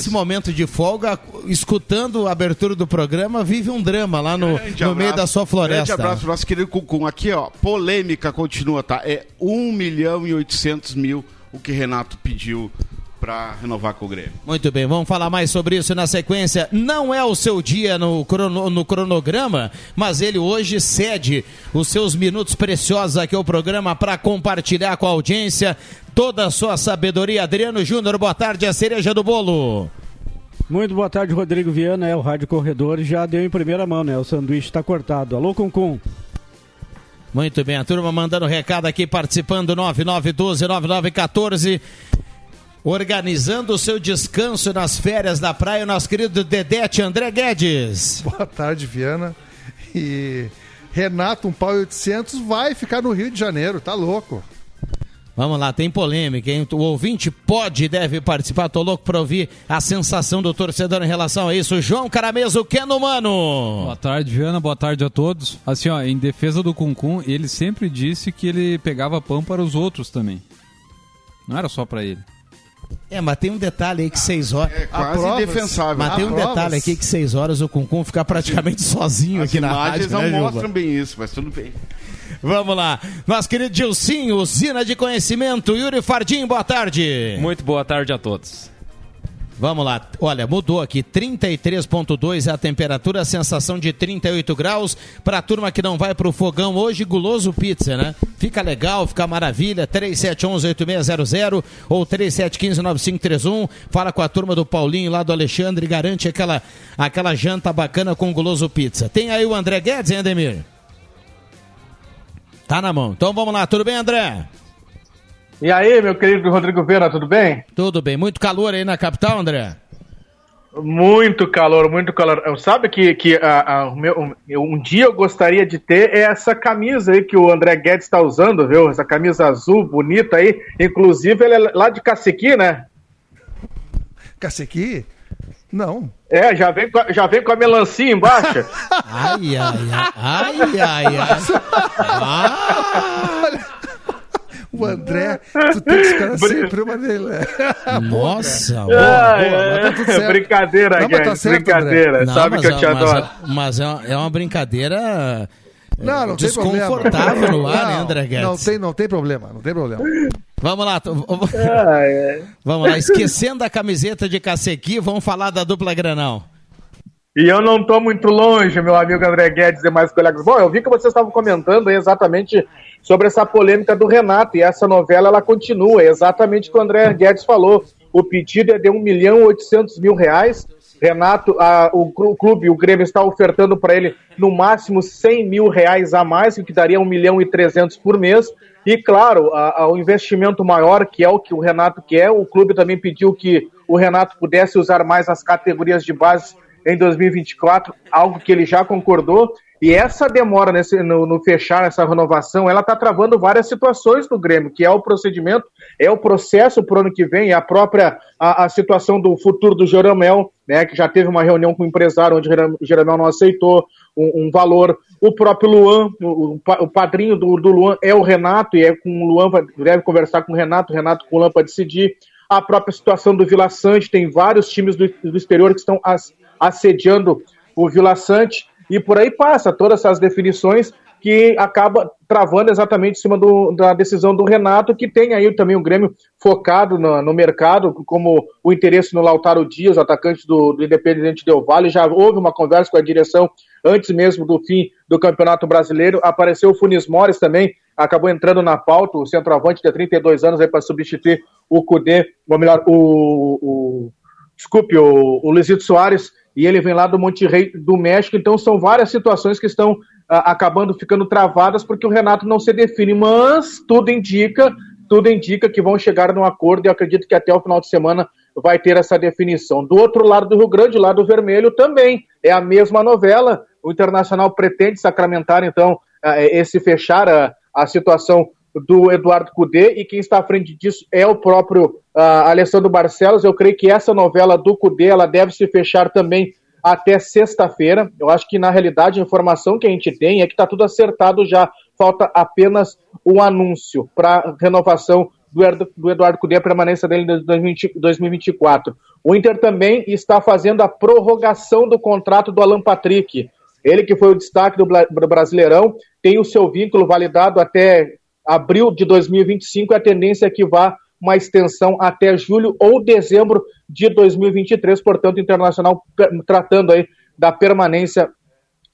nesse isso. momento de folga, escutando a abertura do programa, vive um drama lá no, no meio da sua floresta. Grande abraço nosso querido Cucum. Aqui, ó, polêmica continua, tá? É 1 milhão e 800 mil o que Renato pediu para renovar com o Grêmio. Muito bem, vamos falar mais sobre isso na sequência. Não é o seu dia no, crono, no cronograma, mas ele hoje cede os seus minutos preciosos aqui ao programa para compartilhar com a audiência toda a sua sabedoria. Adriano Júnior, boa tarde, a cereja do bolo. Muito boa tarde, Rodrigo Viana, é o Rádio Corredor já deu em primeira mão, né? O sanduíche está cortado. Alô, Cuncum. Muito bem, a turma mandando recado aqui, participando 9912-9914 organizando o seu descanso nas férias da praia, o nosso querido Dedete André Guedes. Boa tarde, Viana. E Renato, um pau e 800, vai ficar no Rio de Janeiro, tá louco. Vamos lá, tem polêmica, hein? O ouvinte pode e deve participar. Tô louco pra ouvir a sensação do torcedor em relação a isso. João Carameso, no Mano. Boa tarde, Viana. Boa tarde a todos. Assim, ó, em defesa do Cuncum, ele sempre disse que ele pegava pão para os outros também. Não era só para ele. É, mas tem um detalhe aí que seis horas. É quase indefensável. Mas tem um provas. detalhe aqui que seis horas o Cuncum fica praticamente sozinho aqui na rádio. As imagens não né, mostram bem isso, mas tudo bem. Vamos lá. Nosso querido Gilcinho, usina de conhecimento. Yuri Fardim, boa tarde. Muito boa tarde a todos. Vamos lá, olha, mudou aqui, 33.2 é a temperatura, a sensação de 38 graus. Para a turma que não vai para o fogão hoje, guloso pizza, né? Fica legal, fica maravilha. 3711-8600 ou 3715-9531. Fala com a turma do Paulinho lá do Alexandre, garante aquela, aquela janta bacana com guloso pizza. Tem aí o André Guedes, hein, Ademir? Tá na mão. Então vamos lá, tudo bem, André? E aí, meu querido Rodrigo Vera, tudo bem? Tudo bem. Muito calor aí na capital, André? Muito calor, muito calor. Sabe que, que a, a, meu, um dia eu gostaria de ter essa camisa aí que o André Guedes está usando, viu? Essa camisa azul bonita aí. Inclusive, ele é lá de Cacequi, né? Cacequi? Não. É, já vem, com, já vem com a melancia embaixo. ai, ai, ai, ai, ai, ai. ah. O André, tu tem que esperar sempre uma dele. Nossa, boa, ah, boa, tá Brincadeira, não, tá certo, brincadeira. Não, Sabe que eu te mas, adoro. Mas é uma brincadeira não, não desconfortável no ar, né, André Guedes? Não tem, não tem problema, não tem problema. Vamos lá, ah, é. vamos lá. Esquecendo a camiseta de cacequi, vamos falar da dupla Granal. E eu não estou muito longe, meu amigo André Guedes e mais colegas. Bom, eu vi que vocês estavam comentando exatamente sobre essa polêmica do Renato. E essa novela ela continua, exatamente o que o André Guedes falou. O pedido é de 1 milhão e 800 mil reais. Renato, a, o, o, clube, o Grêmio está ofertando para ele no máximo 100 mil reais a mais, o que daria 1 milhão e 300 por mês. E claro, a, a, o investimento maior, que é o que o Renato quer, o clube também pediu que o Renato pudesse usar mais as categorias de base em 2024, algo que ele já concordou. E essa demora nesse, no, no fechar essa renovação, ela está travando várias situações do Grêmio, que é o procedimento, é o processo para o ano que vem, é a própria a, a, situação do futuro do Jeromel, né, que já teve uma reunião com o empresário onde o Jeromel não aceitou um, um valor. O próprio Luan, o, o padrinho do, do, Luan é o Renato, e é com o Luan, deve conversar com o Renato, o Renato com o Luan para decidir. A própria situação do Vila Sante, tem vários times do, do exterior que estão as, assediando o Vila Sante e por aí passa todas essas definições que acaba travando exatamente em cima do, da decisão do Renato, que tem aí também o Grêmio focado no, no mercado, como o interesse no Lautaro Dias, atacante do, do Independente Del Vale, já houve uma conversa com a direção antes mesmo do fim do Campeonato Brasileiro, apareceu o Funes Mores também, acabou entrando na pauta, o centroavante de 32 anos para substituir o Cudê, ou melhor, o, o desculpe, o, o Luizito Soares, e ele vem lá do Monte Rei do México, então são várias situações que estão ah, acabando ficando travadas porque o Renato não se define, mas tudo indica, tudo indica que vão chegar num acordo e eu acredito que até o final de semana vai ter essa definição. Do outro lado do Rio Grande, lado vermelho também, é a mesma novela. O Internacional pretende sacramentar então ah, esse fechar a, a situação do Eduardo Cudê e quem está à frente disso é o próprio uh, Alessandro Barcelos. Eu creio que essa novela do Cudê ela deve se fechar também até sexta-feira. Eu acho que na realidade a informação que a gente tem é que está tudo acertado já. Falta apenas o anúncio para renovação do, Eduardo Cudê, a permanência dele em 2024. O Inter também está fazendo a prorrogação do contrato do Alan Patrick. Ele que foi o destaque do Brasileirão, tem o seu vínculo validado até abril de 2025 e a tendência é que vá uma extensão até julho ou dezembro de 2023, portanto, Internacional tratando aí da permanência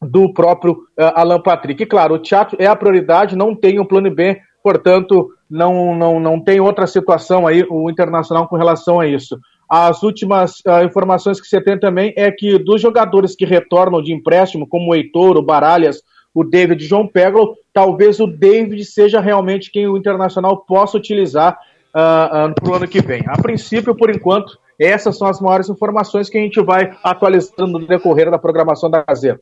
do próprio uh, Alan Patrick. E claro, o teatro é a prioridade, não tem um plano B, portanto, não, não, não tem outra situação aí, o Internacional com relação a isso. As últimas uh, informações que você tem também é que dos jogadores que retornam de empréstimo, como o Heitor, o Baralhas, o David João Peglo, talvez o David seja realmente quem o Internacional possa utilizar uh, uh, para o ano que vem. A princípio, por enquanto, essas são as maiores informações que a gente vai atualizando no decorrer da programação da Gazeta.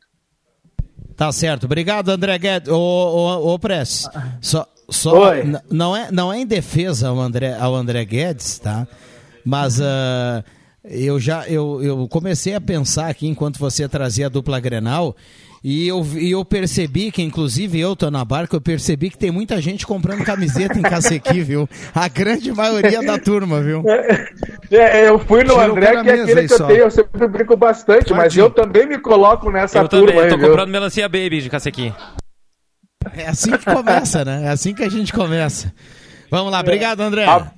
Tá certo. Obrigado, André Guedes. Ô, ô, ô Press, só, só não, é, não é em defesa ao André, ao André Guedes, tá? Mas uh, eu já eu, eu comecei a pensar aqui enquanto você trazia a dupla Grenal e eu, e eu percebi que, inclusive eu tô na barca, eu percebi que tem muita gente comprando camiseta em Cacequi, viu? A grande maioria da turma, viu? É, é eu fui no Tirou André, que é aquele que eu tenho, eu sempre brinco bastante, mas eu também me coloco nessa eu turma. Também, eu tô aí, comprando viu? melancia baby de Cacequi. É assim que começa, né? É assim que a gente começa. Vamos lá, obrigado, André. A...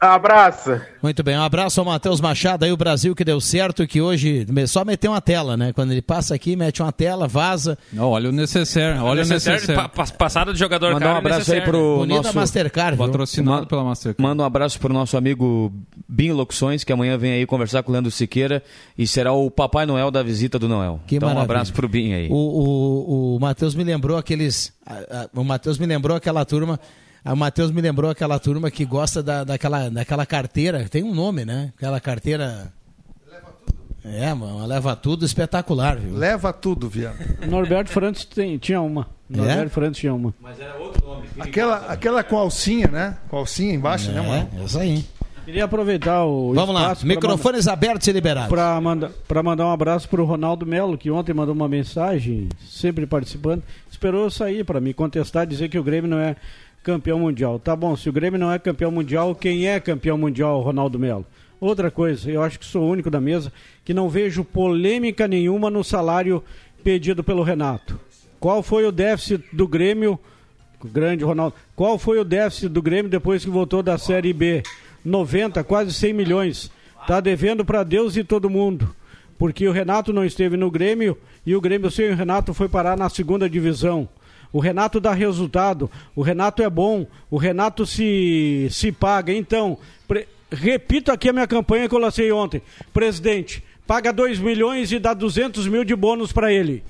Abraço. Muito bem, um abraço ao Matheus Machado aí, o Brasil que deu certo, que hoje só meteu uma tela, né? Quando ele passa aqui, mete uma tela, vaza. Não, olha o necessaire, olha o necessaire. Pa passada de jogador Manda um abraço aí pro Bonita nosso... Mastercard. Patrocinado pela Mastercard. Manda um abraço pro nosso amigo Binho Locuções, que amanhã vem aí conversar com o Leandro Siqueira e será o Papai Noel da visita do Noel. Que então maravilha. um abraço pro Binho aí. O, o, o Matheus me lembrou aqueles... O Matheus me lembrou aquela turma o Matheus me lembrou aquela turma que gosta da, daquela, daquela carteira, tem um nome, né? Aquela carteira. Leva tudo. É, mano, leva tudo espetacular, viu? Leva tudo, viado. Norberto Frantes tem, tinha uma. É? Norberto é? Frantes tinha uma. Mas era outro nome. Aquela, aquela com alcinha, né? Com alcinha embaixo, né, é, né, mano? Isso aí. Queria aproveitar o. Vamos lá, microfones mandar, abertos e liberados. Para mandar, mandar um abraço para o Ronaldo Melo, que ontem mandou uma mensagem, sempre participando. Esperou eu sair para me contestar, dizer que o Grêmio não é campeão mundial. Tá bom, se o Grêmio não é campeão mundial, quem é campeão mundial, Ronaldo Melo? Outra coisa, eu acho que sou o único da mesa que não vejo polêmica nenhuma no salário pedido pelo Renato. Qual foi o déficit do Grêmio, grande Ronaldo, qual foi o déficit do Grêmio depois que voltou da Série B? 90, quase 100 milhões. Tá devendo para Deus e todo mundo. Porque o Renato não esteve no Grêmio e o Grêmio sem o Renato foi parar na segunda divisão. O Renato dá resultado, o Renato é bom, o Renato se, se paga. Então, pre... repito aqui a minha campanha que eu lancei ontem. Presidente, paga 2 milhões e dá 200 mil de bônus para ele.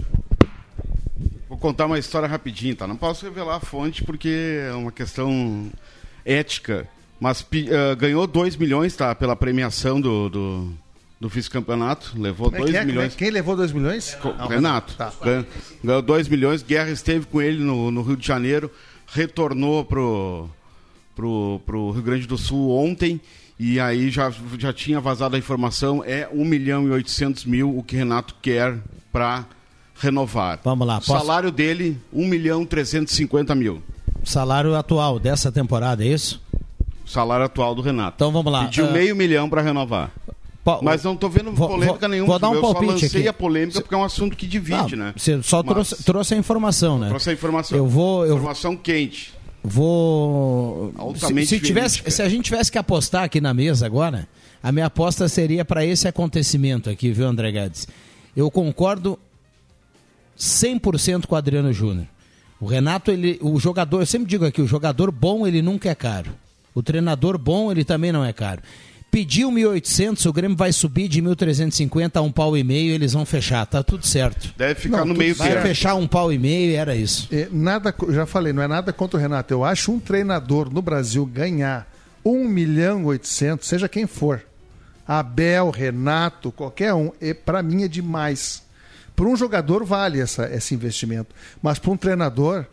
Vou contar uma história rapidinho, tá? Não posso revelar a fonte porque é uma questão ética. Mas uh, ganhou 2 milhões, tá? Pela premiação do, do do vice-campeonato, levou 2 é, é, milhões. Quem levou 2 milhões? Não, Renato. Tá. Ganhou 2 milhões, Guerra esteve com ele no, no Rio de Janeiro, retornou pro, pro, pro Rio Grande do Sul ontem, e aí já, já tinha vazado a informação, é 1 milhão e 800 mil o que Renato quer para renovar. Vamos lá. Posso... O salário dele, 1 milhão e 350 mil. Salário atual dessa temporada, é isso? Salário atual do Renato. Então vamos lá. Pediu uh... meio milhão para renovar. Mas não estou vendo polêmica vou, nenhuma. Vou dar um eu palpite só lancei aqui. a polêmica porque é um assunto que divide, não, né? Você só Mas... trouxe, trouxe, a informação, né? Trouxe a informação. Eu vou, eu... Informação quente. Vou. Se, se, tivesse, se a gente tivesse que apostar aqui na mesa agora, a minha aposta seria para esse acontecimento aqui, viu, André Guedes? Eu concordo 100% com o Adriano Júnior. O Renato, ele, o jogador, eu sempre digo aqui, o jogador bom ele nunca é caro. O treinador bom ele também não é caro. Pediu 1.800, o Grêmio vai subir de 1.350 a um pau e meio, eles vão fechar, tá tudo certo. Deve ficar não, no meio Vai fechar um pau e meio, era isso. É, nada, já falei, não é nada contra o Renato. Eu acho um treinador no Brasil ganhar 1 milhão e 800, seja quem for, Abel, Renato, qualquer um, é, para mim é demais. Para um jogador vale essa, esse investimento, mas para um treinador,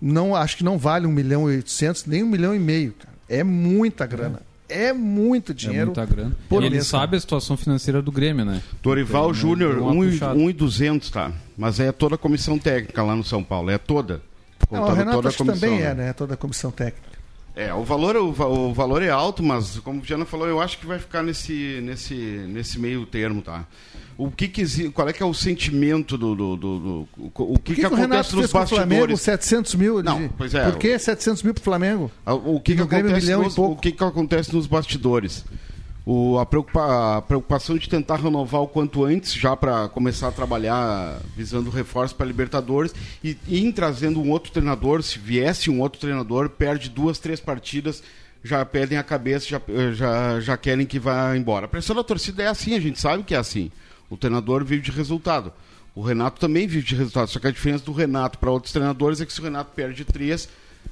não acho que não vale 1 milhão e 800, nem 1 milhão e meio. Cara. É muita grana. É é muito dinheiro. É muita grana. Por ele mês, sabe a situação financeira do Grêmio, né? Dorival Júnior, 1,200, tá? Mas é toda a comissão técnica lá no São Paulo, é toda. Não, o Renato toda a comissão, também né? é, né? Toda a comissão técnica. É, o valor, o, va- o valor é alto, mas como o Diana falou, eu acho que vai ficar nesse, nesse, nesse meio termo, tá? O que que qual é que é o sentimento do, do, do- do- o, o que, que, que, que o acontece nos o Flamengo bastidores? 700 mil? Não, pois é. Por que 700 mil pro Flamengo? Ah, O que, acontece milhão nos, pouco. o que, que acontece nos bastidores? O, a, preocupa- a preocupação de tentar renovar o quanto antes, já para começar a trabalhar visando reforço para Libertadores e, e trazendo um outro treinador. Se viesse um outro treinador, perde duas, três partidas, já perdem a cabeça, já, já, já querem que vá embora. A pressão da torcida é assim, a gente sabe que é assim. O treinador vive de resultado. O Renato também vive de resultado, só que a diferença do Renato para outros treinadores é que se o Renato perde três,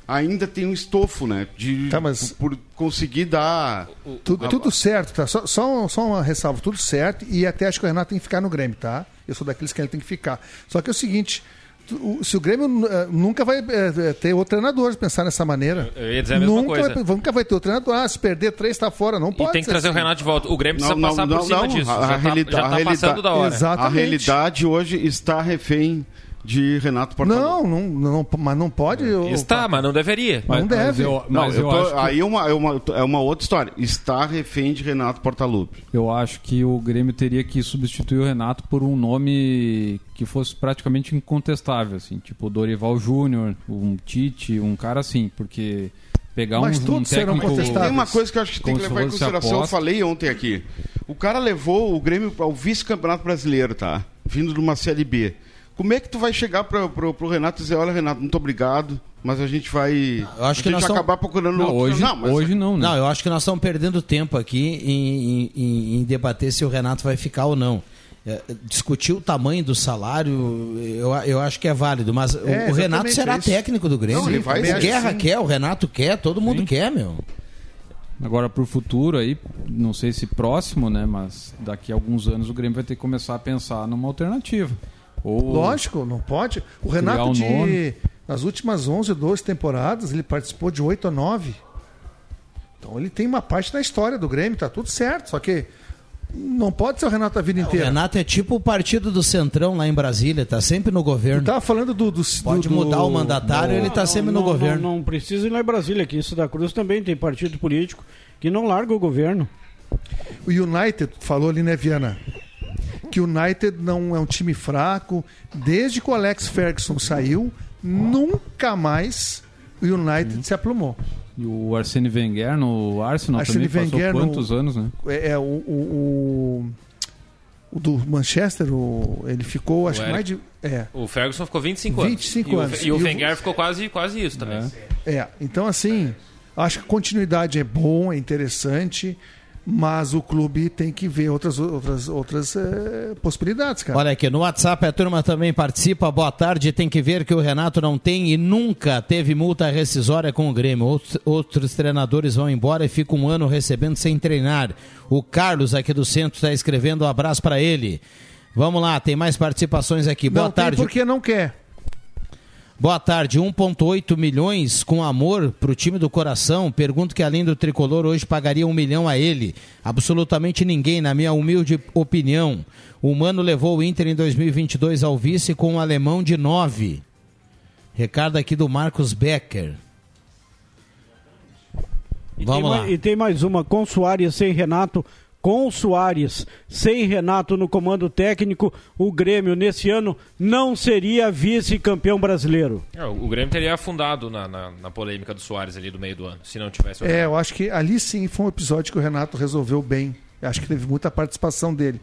ainda tem um estofo, né? De, Tá, mas- por conseguir dar. Tu- tudo certo, tá? Só, só, só uma ressalva, tudo certo. E até acho que o Renato tem que ficar no Grêmio, tá? Eu sou daqueles que ele tem que ficar. Só que é o seguinte: tu- o- se o Grêmio eh, nunca vai eh, ter outro treinador, pensar nessa maneira. Eu ia dizer a mesma nunca coisa. Vai, nunca vai ter outro treinador. Ah, se perder três, tá fora. Não pode. E tem que trazer o assim. Renato de volta. O Grêmio precisa Não, não, passar não, por cima não. disso. A- a já tá, realida- já a tá realidade- passando da hora. Exato. A Exatamente. realidade hoje está refém de Renato Portaluppi. Não, não, não, mas não pode. eu- Está, mas não deveria. Não deve. eu, Não, mas eu eu, tô- que, aí é uma, é, uma, é uma outra história. Está refém de Renato Portaluppi. eu acho que o Grêmio teria que substituir o Renato por um nome que fosse praticamente incontestável, assim, tipo Dorival Júnior, um Tite, um cara assim, porque pegar Mas um, um todos serão técnico contestáveis. Tem uma coisa que eu acho que tem que levar em consideração. Eu falei ontem aqui. O cara levou o Grêmio ao vice-campeonato brasileiro, tá? Vindo de uma Série B. Como é que tu vai chegar pro, pro, pro Renato e dizer, olha, Renato, muito obrigado, mas a gente vai. Eu acho que a nós gente vai estamos- acabar procurando Não, outro. hoje não, mas- hoje não, né? Não, eu acho que nós estamos perdendo tempo aqui em, em- em- debater se o Renato vai ficar ou não. É, discutir o tamanho do salário, eu, eu acho que é válido, mas o- o, exatamente, Renato será é isso. técnico do Grêmio. Não, ele vai o Guerra sim. quer, o Renato quer, todo mundo quer, meu. Agora pro futuro aí, não sei se próximo, né, mas daqui a alguns anos o Grêmio vai ter que começar a pensar numa alternativa. Ou Lógico, não pode. O Renato, um de, nome. nas últimas 11, 12 temporadas, ele participou de 8 ou 9. Então ele tem uma parte na história do Grêmio, tá tudo certo. Só que não pode ser o Renato a vida O inteira. Renato é tipo o partido do Centrão lá em Brasília, tá sempre no governo. Tava falando do. do Pode do- mudar do- o mandatário, ele tá Não, sempre não, no não, governo. Não, não precisa ir lá em Brasília, que isso da Cruz também tem partido político que não larga o governo. O United, falou ali, né, Viana? Que o United não é um time fraco. Desde que o Alex Ferguson saiu, nunca mais o United se aplumou. E o Arsene Wenger no Arsenal Arsene também passou Wenger no- quantos anos, né? É, é, o, o, o- o do Manchester, o- ele ficou, acho que mais de. É, O Ferguson ficou 25 anos. 25 e o- anos. E o, E o- Wenger ficou quase, quase isso também. é. Então, assim, acho que continuidade é bom, é interessante, mas o clube tem que ver outras, outras, outras eh, possibilidades, cara. Olha aqui, no WhatsApp a turma também participa. Boa tarde. Tem que ver que o Renato não tem e nunca teve multa rescisória com o Grêmio. Outros, outros treinadores vão embora e ficam um ano recebendo sem treinar. O Carlos aqui do centro está escrevendo um abraço para ele. Vamos lá, tem mais participações aqui. Boa não tem tarde. porque não quer. Boa tarde. 1,8 milhões com amor para o time do coração. Pergunto que além do tricolor hoje pagaria um milhão a ele. Absolutamente ninguém, na minha humilde opinião. O Mano levou o Inter em 2022 ao vice com um alemão de 9. Recado aqui do Marcos Becker. E Vamos tem lá. e tem mais uma, com Soares sem Renato, com Soares sem Renato no comando técnico, o Grêmio nesse ano não seria vice-campeão brasileiro. É, o Grêmio teria afundado na, na, na polêmica do Soares ali do meio do ano, se não tivesse o É, eu acho que ali sim foi um episódio que o Renato resolveu bem. Eu acho que teve muita participação dele.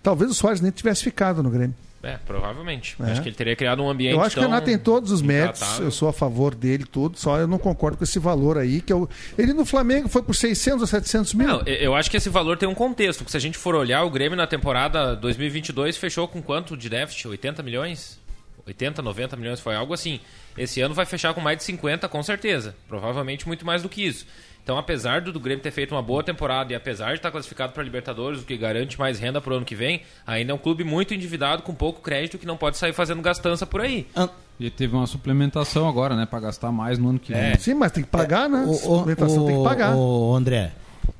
Talvez o Soares nem tivesse ficado no Grêmio. É, provavelmente. É. Acho que ele teria criado um ambiente Eu acho que o Renato tem todos os méritos, eu sou a favor dele, tudo, só eu não concordo com esse valor aí. que eu... Ele no Flamengo foi por 600 ou 700 mil. Não, eu eu acho que esse valor tem um contexto, porque se a gente for olhar, o Grêmio na temporada 2022 fechou com quanto de déficit? 80 milhões? 80, 90 milhões, foi algo assim. Esse ano vai fechar com mais de 50, com certeza. Provavelmente muito mais do que isso. Então, apesar do, do Grêmio ter feito uma boa temporada e apesar de estar classificado para Libertadores, o que garante mais renda para o ano que vem, ainda é um clube muito endividado, com pouco crédito, que não pode sair fazendo gastança por aí. E teve uma suplementação agora, né, Pra gastar mais no ano que vem. É. Sim, mas tem que pagar, né? O- o- Suplementação tem que pagar. o- o André,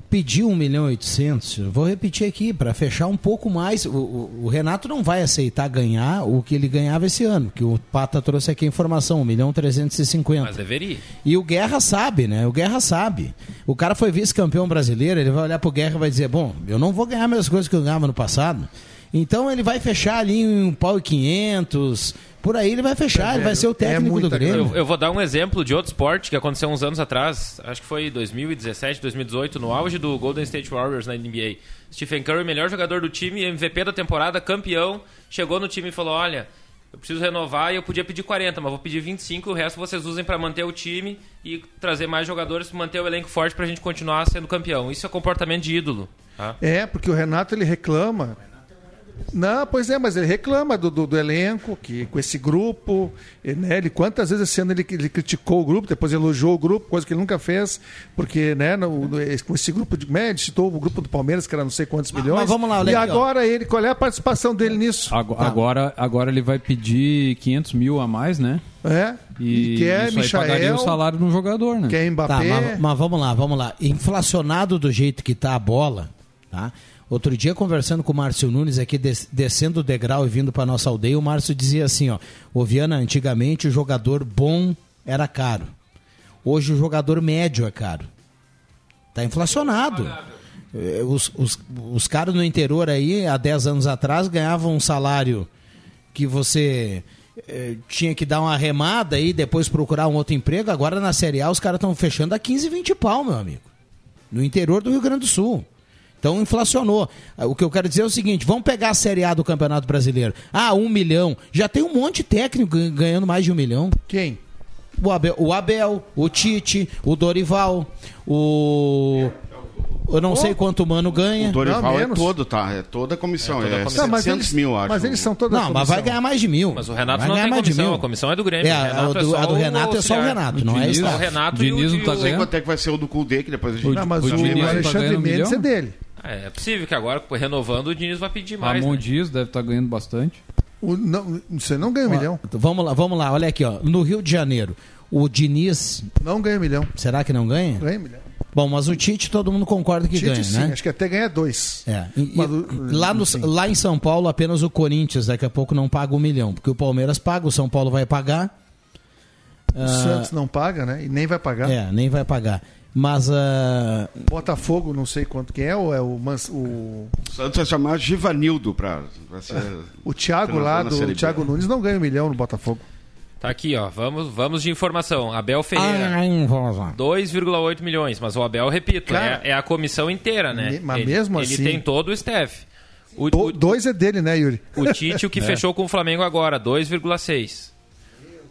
pediu 1 milhão e 800. Eu Vou repetir aqui, para fechar um pouco mais. O, o- o Renato não vai aceitar ganhar o que ele ganhava esse ano, que o Pata trouxe aqui a informação, 1 milhão e 350. Mas deveria. E o Guerra sabe, né? O Guerra sabe. O cara foi vice-campeão brasileiro, ele vai olhar pro Guerra e vai dizer: Bom, eu não vou ganhar as coisas que eu ganhava no passado. Então ele vai fechar ali em um pau e 500. Por aí ele vai fechar, ele vai ser o técnico do muita Grêmio. Eu, eu vou dar um exemplo de outro esporte que aconteceu uns anos atrás, acho que foi 2017, 2018, no auge do Golden State Warriors na NBA. Stephen Curry, melhor jogador do time, MVP da temporada, campeão, chegou no time e falou: Olha, eu preciso renovar e eu podia pedir 40, mas vou pedir 25 e o resto vocês usem para manter o time e trazer mais jogadores, manter o elenco forte pra gente continuar sendo campeão. Isso é comportamento de ídolo. tá? É, porque o Renato ele reclama. Não, pois é, mas ele reclama do, do, do elenco, que com esse grupo, né, ele quantas vezes esse ano ele, ele criticou o grupo, depois elogiou o grupo, coisa que ele nunca fez, porque né, no, no- com esse grupo de né, ele citou o grupo do Palmeiras, que era não sei quantos milhões. mas vamos lá, olha E agora ele, qual é a participação dele nisso? Ago- Agora, agora ele vai pedir 500 mil a mais, né? É? E, E quer isso aí pagaria Michael, o salário de um jogador, né? quer Tá, Mbappé. mas, mas vamos lá, vamos lá. Inflacionado do jeito que tá a bola, tá? Outro dia, conversando com o Márcio Nunes aqui, des- descendo o degrau e vindo para nossa aldeia, o Márcio dizia assim, ó, ô Viana, antigamente o jogador bom era caro. Hoje o jogador médio é caro. Tá inflacionado. Eh, Os, os, os caras no interior aí, há 10 anos atrás, ganhavam um salário que você eh, tinha que dar uma remada e depois procurar um outro emprego. Agora na Série A os caras estão fechando a 15, 20 pau, meu amigo. No interior do Rio Grande do Sul. Então inflacionou. Ah, O que eu quero dizer é o seguinte: vamos pegar a Série A do Campeonato Brasileiro. Ah, um milhão. Já tem um monte de técnico gan- ganhando mais de um milhão. Quem? O Abel, o, Abel, o Tite, o Dorival, o. Eu não sei quanto o Mano ganha. O Dorival Não, é todo, tá? É toda a comissão. É toda a É, comissão. Não, mas 700 eles, mil, acho. mas eles são toda a Não, mas vai ganhar mais de mil. Mas o Renato vai não ganhar tem mais de comissão, mil. a comissão é do Grêmio. É, o Renato o do, a do o Renato é só o. Renato, não é Diniz- isso? O Renato Diniz e o, não tá e o- Não sei ganhando? quanto é que vai ser o do Cudê, que depois a gente... Não, mas O o, Diniz tá Alexandre ganhando um Mendes é dele. É, é possível que agora, renovando, o Diniz vai pedir mais. Ramon né? Dias deve estar ganhando bastante. O, não, você não ganha um milhão. Vamos lá, vamos lá, olha aqui, ó. No Rio de Janeiro, o Diniz, Não ganha um milhão. será que não ganha? Ganha um milhão. Bom, mas o Tite todo mundo concorda que Tite, ganha, sim, né? acho que até ganha dois. É. E- Mas lá, no- lá em São Paulo, apenas o Corinthians daqui a pouco não paga um milhão, porque o Palmeiras paga, o São Paulo vai pagar. O Santos não paga, né? E nem vai pagar. É, nem vai pagar. Mas ah, Botafogo, não sei quanto que é, ou é o, Mans- o, O Santos vai chamar Givanildo pra, pra ser... o Thiago lá do B. Thiago Nunes não ganha um milhão no Botafogo. Tá aqui, ó. Vamos, vamos de informação. Abel Ferreira. ai, vamos lá. 2,8 milhões, mas o Abel, repito, Cara, é, é a comissão inteira, né? mas ele, mesmo ele assim- tem todo o staff. O, Do- o- dois é dele, né, Yuri? o Tite, o que fechou com o Flamengo agora, 2,6.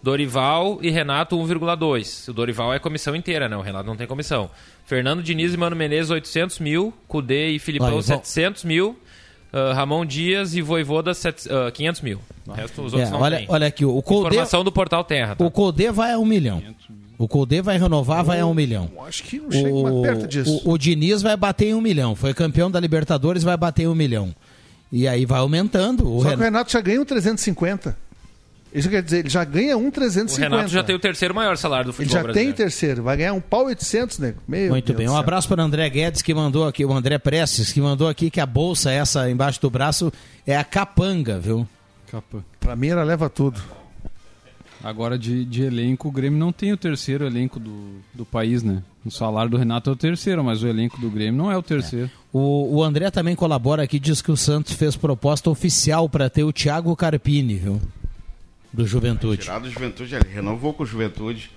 Dorival e Renato, 1,2. O Dorival é comissão inteira, né? O Renato não tem comissão. Fernando Diniz e Mano Menezes, 800 mil. Cudê e Filipão, Olha, vão- 700 mil. Ah, Ramon Dias e Voivoda, sete- ah, 500 mil. O resto, os outros É, não olha, tem. olha aqui, o Colde, Informação do Portal Terra. Tá? o Colde vai a um milhão. O Colde vai renovar, vai a um milhão. Acho que não chega mais O, perto disso. o, o Diniz vai bater em um milhão. Foi campeão da Libertadores, vai bater em um milhão. E aí vai aumentando. O Só que o Renato- já ganha um 350. Isso quer dizer, ele já ganha um O 350. Renato já tem o terceiro maior salário do Ele futebol já tem brasileiro. o terceiro. Vai ganhar um pau 800, nego. Meu Muito Deus bem. Um abraço para o André Guedes, que mandou aqui, o André Prestes, que mandou aqui que a bolsa, essa embaixo do braço, é a capanga, viu? Capa. Pra mim, ela leva tudo. Agora, de, de elenco, o Grêmio não tem o terceiro elenco do, do país, né? O salário do Renato é o terceiro, mas o elenco do Grêmio não é o terceiro. O, o André também colabora aqui, diz que o Santos fez proposta oficial para ter o Thiago Carpini, viu? Do Juventude. Tirado do Juventude, ele renovou com o Juventude.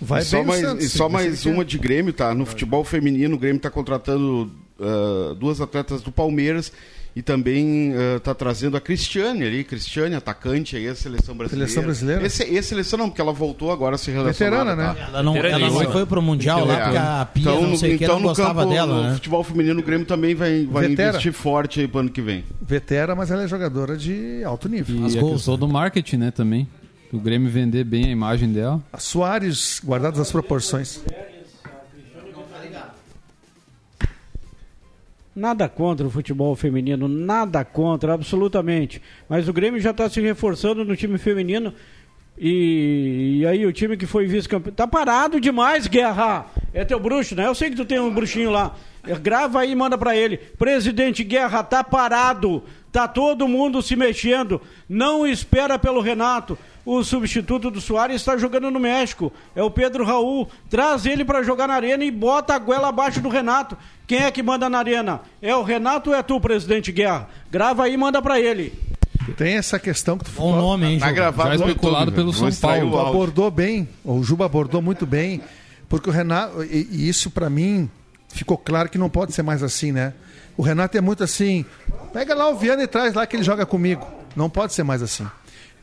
Vai e só mais, Santos, e só mais uma de Grêmio, tá? No futebol feminino, o Grêmio está contratando ah, duas atletas do Palmeiras e também está trazendo a Cristiane ali, Cristiane, atacante aí, a seleção brasileira. Seleção brasileira? Esse, esse seleção não, porque ela voltou agora a se relacionar. Veterana, né? Ela não, ela não foi pro Mundial lá, É. porque a Pia, então, não no- sei o que, então não no gostava campo, dela, no né? futebol feminino, o Grêmio também vai, vai Vetera. investir forte aí pro ano que vem. Vetera, mas ela é jogadora de alto nível. E As a gols, questão né? do marketing, né, também. O Grêmio vender bem a imagem dela. A Soares, guardadas as proporções. Nada contra o futebol feminino, nada contra, absolutamente. Mas o Grêmio já está se reforçando no time feminino E, e aí o time que foi vice-campeão. Tá parado demais, Guerra. É teu bruxo, né? Eu sei que tu tem um bruxinho lá. É, Grava aí e manda pra ele. Presidente Guerra, tá parado. Tá todo mundo se mexendo. Não espera pelo Renato. O substituto do Soares está jogando no México. É o Pedro Raul. Traz ele pra jogar na arena e bota a goela abaixo do Renato. Quem é que manda na arena? É o Renato ou é tu, presidente Guerra? Grava aí e manda pra ele. Tem essa questão que tu Bom nome, hein, Tá gravado Já especulado YouTube, pelo. São Paulo. o áudio. abordou bem, o Juba abordou muito bem, porque o Renato, e, e isso pra mim ficou claro que não pode ser mais assim, né? O Renato é muito assim, pega lá o Viana e traz lá que ele joga comigo. Não pode ser mais assim.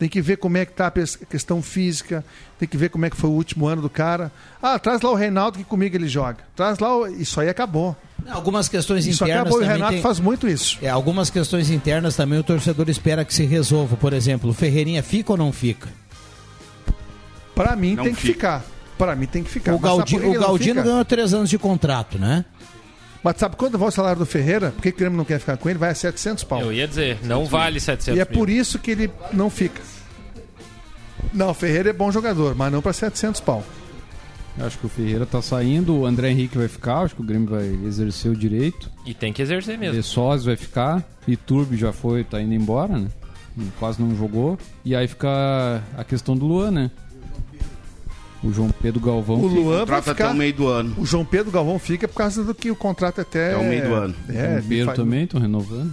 Tem que ver como é que tá a questão física, tem que ver como é que foi o último ano do cara. Ah, traz lá o Reinaldo que comigo ele joga. Traz lá, o... isso aí acabou. Algumas questões Isso internas acabou e o Renato tem- faz muito isso. É, algumas questões internas também o torcedor espera que se resolva. Por exemplo, o Ferreirinha fica ou não fica? Pra mim Não tem que fica. ficar. Pra mim tem que ficar. o, que Galdino fica? ganhou três anos de contrato, né? Mas sabe quando vai o salário do Ferreira? Por que o Grêmio não quer ficar com ele? Vai a 700 pau. Eu ia dizer, não vale 700 E é mil. por isso que ele não fica. Não, o Ferreira é bom jogador, mas não pra 700 pau. Eu Acho que o Ferreira tá saindo, o André Henrique vai ficar, acho que o Grêmio vai exercer o direito. E tem que exercer mesmo. De Sós vai ficar, Iturbe já foi, tá indo embora, né? Quase não jogou. E aí fica a questão do Luan, né? O João Pedro Galvão. O Luan vai Contrato até ficar. o meio do ano. O João Pedro Galvão fica por causa do que o contrato é até. É o meio do ano. É, o Pedro fa- também, estão renovando.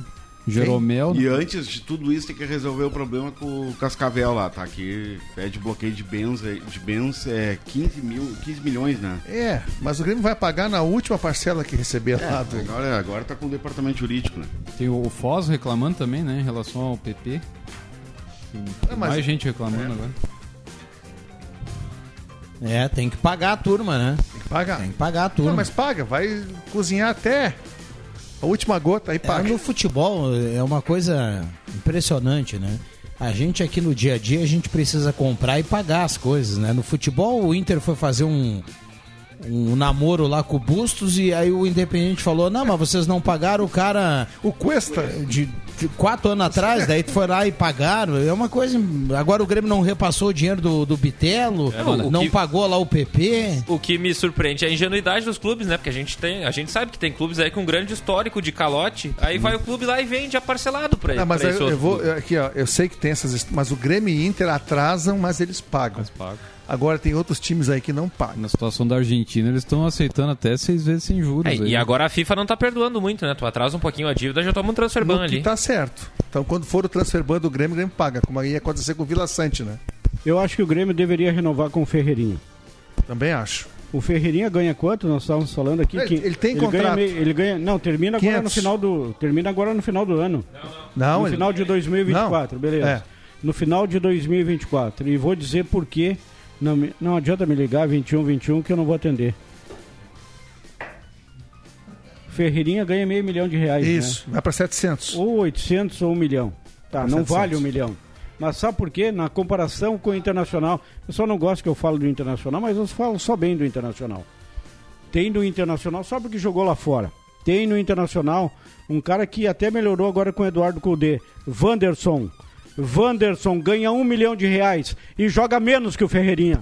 Jeromel. E antes de tudo isso, tem que resolver o problema com o Cascavel lá, tá? Que pede bloqueio de bens, aí- de bens é 15, mil, 15 milhões, né? É, mas o Grêmio vai pagar na última parcela que receber lá do. Agora, agora tá com o departamento jurídico, né? Tem o Foz reclamando também, né? Em relação ao PP. Tem É, mas- mais gente reclamando agora. É, tem que pagar a turma, né? Tem que pagar. Tem que pagar a turma. Não, mas paga, vai cozinhar até a última gota aí É, paga. no futebol é uma coisa impressionante, né? A gente aqui no dia a dia, a gente precisa comprar e pagar as coisas, né? No futebol, o Inter foi fazer um, um namoro lá com o Bustos e aí o Independente falou, não, mas vocês não pagaram o cara O Cuesta. de quatro anos atrás, daí tu foi lá e pagaram. É uma coisa... Agora o Grêmio não repassou o dinheiro do, do Bitelo, É, mano, não que- pagou lá o PP... O que me surpreende é a ingenuidade dos clubes, né? Porque a gente tem, a gente sabe que tem clubes aí com um grande histórico de calote. Aí vai o clube lá e vende a parcelado pra ele. Não, mas pra eu, esse eu vou. clube. Aqui, ó, eu sei que tem essas. Mas o Grêmio e Inter atrasam, mas eles pagam. Agora tem outros times aí que não pagam. Na situação da Argentina, eles estão aceitando até seis vezes sem juros. É, aí. e agora a FIFA não tá perdoando muito, né? Tu atrasa um pouquinho a dívida, já toma um transfer ban No que ali. tá certo. Então, quando for o transfer ban do Grêmio, o Grêmio paga, como ia acontecer com o Vila Sante, né? Eu acho que o Grêmio deveria renovar com o Ferreirinha. Também acho. O Ferreirinha ganha quanto? Nós estávamos falando aqui. Ele- que ele tem ganha contrato. meio- ele ganha. Não, termina agora no 500. final do. Termina agora no final do ano. Não, no ele- final de 2024, Não. beleza. É. No final de 2024. E vou dizer por quê. Não, me- não adianta me ligar 21 21 que eu não vou atender. Ferreirinha ganha meio milhão de reais. né? Isso, vai pra 700. Ou 800 ou um milhão. Tá, não 700. vale um milhão. Mas sabe por quê? Na comparação com o Internacional, eu só não gosto que eu falo do Internacional, mas eu falo só bem do Internacional. Tem no Internacional, só porque jogou lá fora. Tem no Internacional um cara que até melhorou agora com o Eduardo Cudê, Wanderson. Wanderson ganha um milhão de reais e joga menos que o Ferreirinha.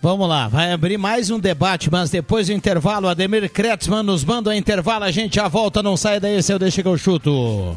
Vamos lá, vai abrir mais um debate, mas depois do intervalo, Ademir Kretzmann nos manda o intervalo, a gente já volta, não sai daí, seu deixa que eu chuto.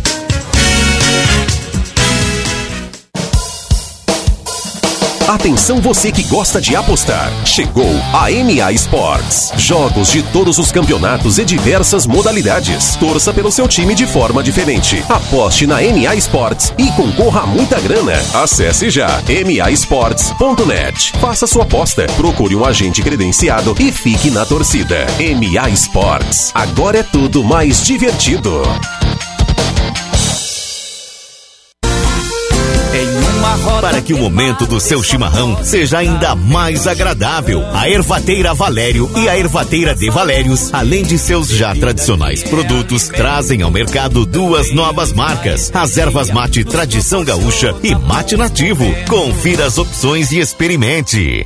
Atenção você que gosta de apostar. Chegou a MA Sports. Jogos de todos os campeonatos e diversas modalidades. Torça pelo seu time de forma diferente. Aposte na MA Sports e concorra a muita grana. Acesse já masports.net. Faça sua aposta, procure um agente credenciado e fique na torcida. MA Sports. Agora é tudo mais divertido. Para que o momento do seu chimarrão seja ainda mais agradável, a Ervateira Valério e a Ervateira de Valérios, além de seus já tradicionais produtos, trazem ao mercado duas novas marcas: as ervas mate Tradição Gaúcha e Mate Nativo. Confira as opções e experimente.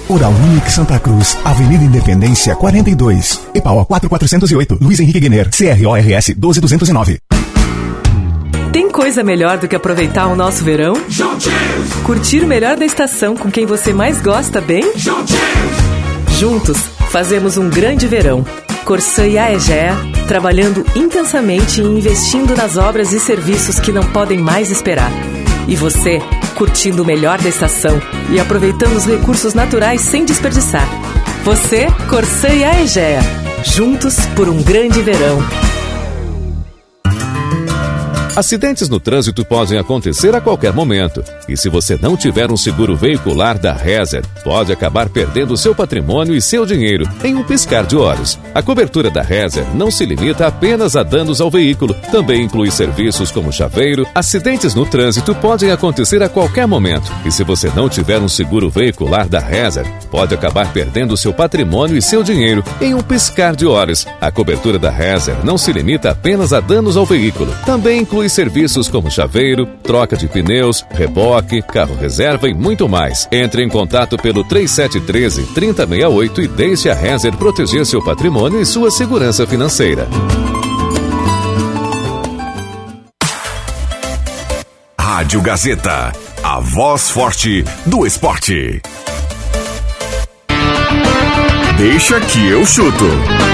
Oral Unique Santa Cruz, Avenida Independência 42, EPAO 4408, Luiz Henrique Guener, CRORS 12209. Tem coisa melhor do que aproveitar o nosso verão? Curtir o melhor da estação com quem você mais gosta, bem? Juntos, fazemos um grande verão. Corsã e Aegea, trabalhando intensamente e investindo nas obras e serviços que não podem mais esperar. E você, curtindo o melhor da estação e aproveitando os recursos naturais sem desperdiçar. Você, Corsã e Aegea, juntos por um grande verão. Acidentes no trânsito podem acontecer a qualquer momento. E se você não tiver um seguro veicular da Rezer, pode acabar perdendo seu patrimônio e seu dinheiro em um piscar de olhos. A cobertura da Rezer não se limita apenas a danos ao veículo, também inclui serviços como chaveiro. Acidentes no trânsito podem acontecer a qualquer momento. E se você não tiver um seguro veicular da Rezer, pode acabar perdendo seu patrimônio e seu dinheiro em um piscar de olhos. A cobertura da Rezer não se limita apenas a danos ao veículo, também inclui serviços como chaveiro, troca de pneus, reboque, carro reserva e muito mais. Entre em contato pelo 3713 3068 e deixe a Rezer proteger seu patrimônio e sua segurança financeira. Rádio Gazeta, a voz forte do esporte. Deixa que eu chuto.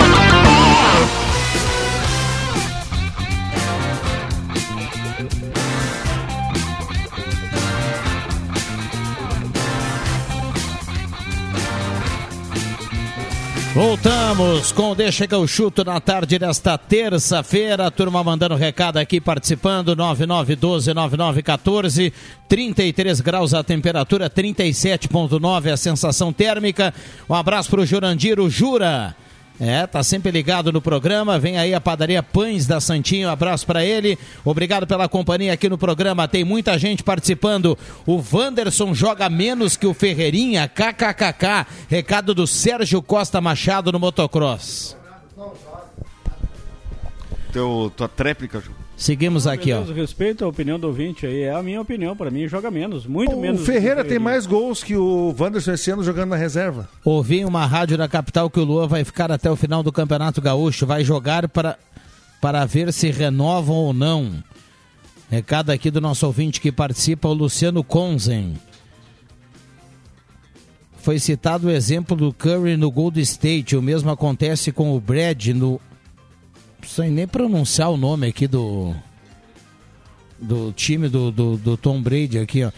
Voltamos com Deixa que eu chuto na tarde desta terça-feira. Turma mandando recado aqui, participando. 9912-9914. 33 graus a temperatura, 37,9 a sensação térmica. Um abraço para o Jurandiro Jura. É, tá sempre ligado no programa. Vem aí a padaria Pães da Santinho. Um abraço para ele. Obrigado pela companhia aqui no programa. Tem muita gente participando. O Wanderson joga menos que o Ferreirinha. KKKK. Recado do Sérgio Costa Machado no motocross. Teu, tua tréplica, Ju. Seguimos aqui, ó. Respeito à opinião do ouvinte aí. É a minha opinião. Para mim, joga menos. Muito o menos. O Ferreira tem mais gols que o Wanderson esse ano jogando na reserva. Ouvi em uma rádio da capital que o Lua vai ficar até o final do Campeonato Gaúcho. Vai jogar para, para ver se renovam ou não. Recado aqui do nosso ouvinte que participa, o Luciano Conzen. Foi citado o exemplo do Curry no Gold State. O mesmo acontece com o Brad no sem nem pronunciar o nome aqui do do time do, do, do Tom Brady aqui, ó.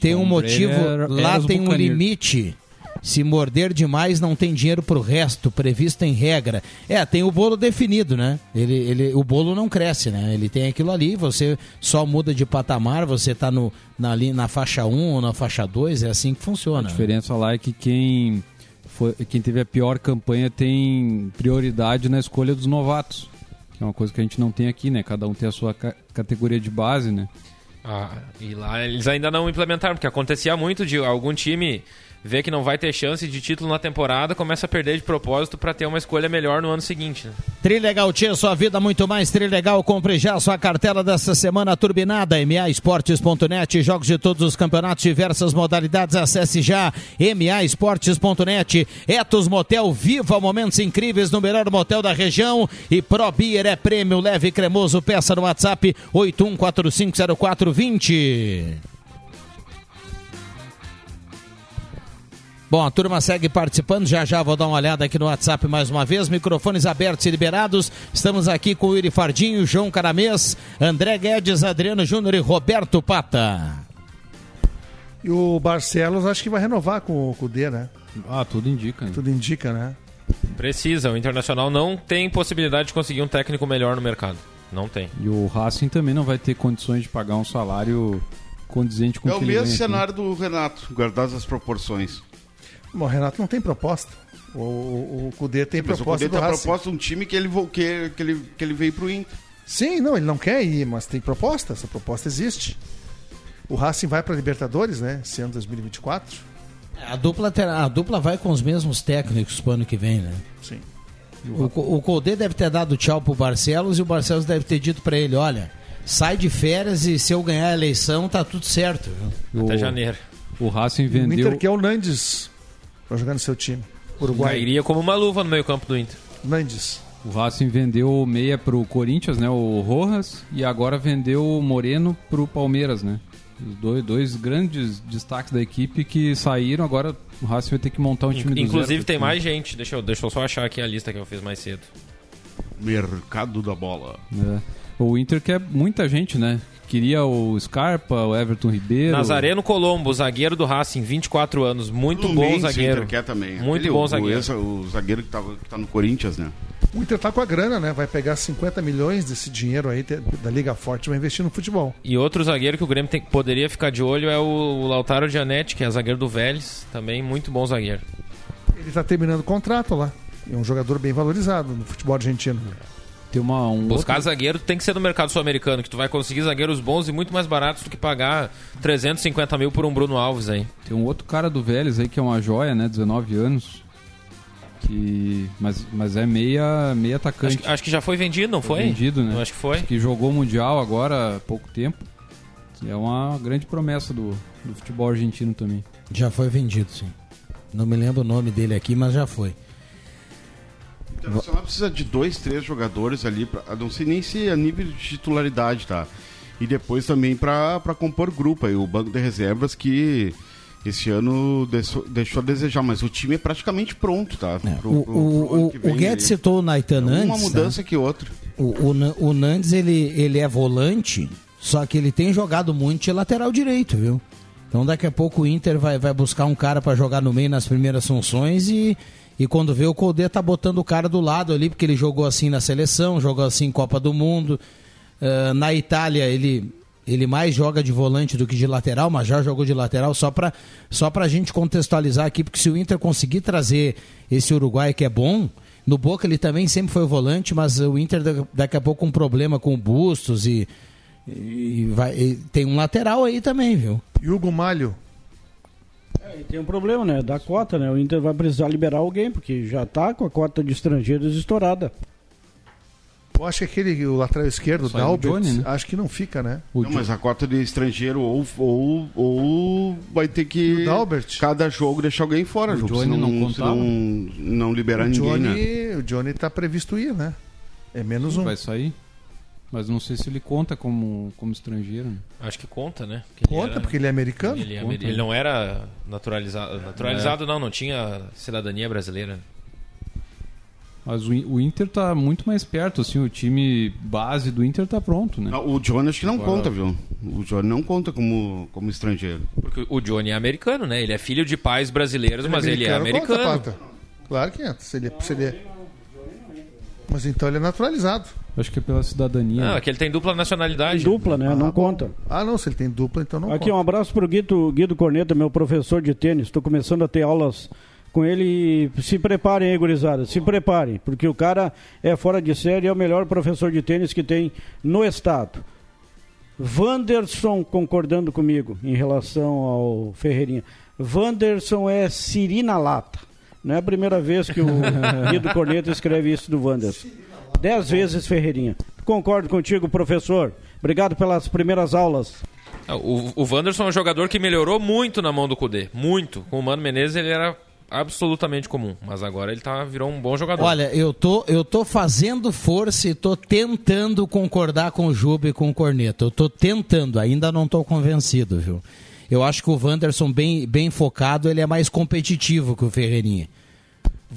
Tem Tom um motivo, era- lá tem um limite. Se morder demais, não tem dinheiro pro resto, previsto em regra. É, tem o bolo definido, né? Ele, ele, o bolo não cresce, né? Ele tem aquilo ali, você só muda de patamar, você tá no, na, na faixa 1 ou na faixa 2, é assim que funciona. A diferença lá é que quem, foi, quem teve a pior campanha tem prioridade na escolha dos novatos. Que é uma coisa que a gente não tem aqui, né? Cada um tem a sua ca- categoria de base, né? Ah, e lá eles ainda não implementaram, porque acontecia muito de algum time vê que não vai ter chance de título na temporada, começa a perder de propósito para ter uma escolha melhor no ano seguinte. Né? Trilegal Tia, sua vida muito mais Trilegal. Compre já sua cartela dessa semana turbinada. MAEsportes.net, jogos de todos os campeonatos, diversas modalidades. Acesse já MAEsportes.net. Etos Motel, viva momentos incríveis no melhor motel da região. E Pro Beer é prêmio leve e cremoso. Peça no WhatsApp 81450420. Bom, a turma segue participando. Já já vou dar uma olhada aqui no WhatsApp mais uma vez. Microfones abertos e liberados. Estamos aqui com o Iri Fardinho, João Caramês, André Guedes, Adriano Júnior e Roberto Pata. E o Barcelos acho que vai renovar com, com o D, né? Ah, tudo indica. Né? Tudo indica, né? Precisa. O Internacional não tem possibilidade de conseguir um técnico melhor no mercado. Não tem. E o Racing também não vai ter condições de pagar um salário condizente com é o o que mesmo cenário do Renato, guardadas as proporções. Bom, o Renato não tem proposta. O, o, o Cudê tem Mas o proposta Cudê do tem Racing. proposta de um time que ele, que, que, ele, que ele veio pro Inter. Sim, não, ele não quer ir, mas tem proposta. Essa proposta existe. O Racing vai para Libertadores, né? Esse ano 2024. A dupla, terá, a dupla vai com os mesmos técnicos pro ano que vem, né? Sim. O, o Colde deve ter dado tchau pro Barcelos e o Barcelos deve ter dito pra ele: olha, sai de férias e se eu ganhar a eleição tá tudo certo. viu? O- Até janeiro. O Racing O vendeu. Inter quer o Nandes para jogar no seu time. Uruguai. Cairia como uma luva no meio campo do Inter. Nandes. O Racing vendeu o meia pro Corinthians, né? O Rojas, e agora vendeu o Moreno pro Palmeiras, né? Os dois, dois grandes destaques da equipe que saíram, agora o Racing vai ter que montar um time do Inclusive tem mais gente. Deixa eu, deixa eu só achar aqui a lista que eu fiz mais cedo. Mercado da bola. É. O Inter quer muita gente, né? Queria o Scarpa, o Everton Ribeiro. Nazareno Colombo, zagueiro do Racing, 24 anos. Muito bom zagueiro. O Inter quer também. Muito Aquele, bom o, zagueiro. esse- o zagueiro que tá, que tá no Corinthians, né? O Inter tá com a grana, né? Vai pegar 50 milhões desse dinheiro aí da Liga Forte e vai investir no futebol. E outro zagueiro que o Grêmio tem- poderia ficar de olho é o Lautaro Gianetti, que é zagueiro do Vélez. Também muito bom zagueiro. Ele tá terminando o contrato lá. É um jogador bem valorizado no futebol argentino. Tem uma, um Buscar outro- zagueiro tem que ser no mercado sul-americano, que tu vai conseguir zagueiros bons e muito mais baratos do que pagar 350 mil por um Bruno Alves aí. Tem um outro cara do Vélez aí que é uma joia, né? 19 anos. Que... Mas, mas é meia, meia atacante. Acho, que- acho que já foi vendido, não foi? vendido, né? Eu acho que foi. Que jogou Mundial agora há pouco tempo. É uma grande promessa do, do futebol argentino também. Já foi vendido, sim. Não me lembro o nome dele aqui, mas já foi. Internacional precisa de dois, três jogadores ali, pra, não sei nem se a nível de titularidade, tá? E depois também para compor grupo aí, o banco de reservas que esse ano deixou, deixou a desejar, mas o time é praticamente pronto, tá? Pro- o, pro- o, pro o, Guedes aí. citou o Naitan Uma antes. mudança né? que outra. O, o, o Nandes, ele, ele é volante, só que ele tem jogado muito de lateral direito, viu? Então daqui a pouco o Inter vai, vai buscar um cara para jogar no meio nas primeiras funções e, e quando vê o Colde tá botando o cara do lado ali, porque ele jogou assim na seleção, jogou assim em Copa do Mundo. Ah, na Itália ele, ele mais joga de volante do que de lateral, mas já jogou de lateral só para só a gente contextualizar aqui, porque se o Inter conseguir trazer esse Uruguai que é bom, no Boca ele também sempre foi volante, mas o Inter da- daqui a pouco um problema com o Bustos e, e vai, e tem um lateral aí também, viu? Hugo Malho. É, e tem um problema, né? Da cota, né? O Inter vai precisar liberar alguém, porque já tá com a cota de estrangeiros estourada. Eu acho que aquele, o lateral esquerdo, Só é o Dalbert, Johnny, né? acho que não fica, né? Não, mas a cota de estrangeiro ou, ou, ou vai ter que cada jogo deixar alguém fora, O jogo, Johnny não não, não, não liberar o ninguém, Johnny, né? O Johnny tá previsto ir, né? É menos um. Vai sair. Mas não sei se ele conta como, como estrangeiro. né? Acho que conta, né? Porque ele Conta, porque ele é americano? Ele, é Conta. ele não era naturalizado. Naturalizado É. não, não tinha cidadania brasileira. Mas o, o Inter tá muito mais perto, assim, o time base do Inter tá pronto, né? Ah, O Johnny acho que não Agora- conta, viu? O Johnny não conta como, como estrangeiro. Porque o Johnny é americano, né? Ele é filho de pais brasileiros, é mas ele é conta, americano. Pata. Claro que entra. Se ele, se ele é- Mas então ele é naturalizado. Acho que é pela cidadania. Não, é que ele tem dupla nacionalidade. Dupla, né? não conta. Ah, não, se ele tem dupla, então não Aqui, conta. um abraço pro Guido, Guido Corneta, meu professor de tênis. Estou começando a ter aulas com ele e se preparem aí, gurizada. Se preparem, porque o cara é fora de série, é o melhor professor de tênis que tem no estado. Wanderson concordando comigo em relação ao Ferreirinha. Wanderson é Sirina Lata. Não é a primeira vez que o Guido Corneto escreve isso do Wanderson. Dez vezes Ferreirinha. Concordo contigo, professor. Obrigado pelas primeiras aulas. O, o Wanderson é um jogador que melhorou muito na mão do Cudê. Muito. Com o Mano Menezes ele era absolutamente comum. Mas agora ele tá, virou um bom jogador. Olha, eu tô, eu tô fazendo força e tô tentando concordar com o Juba e com o Corneto. Eu tô tentando, ainda não tô convencido, viu? Eu acho que o Wanderson, bem, bem focado, ele é mais competitivo que o Ferreirinha.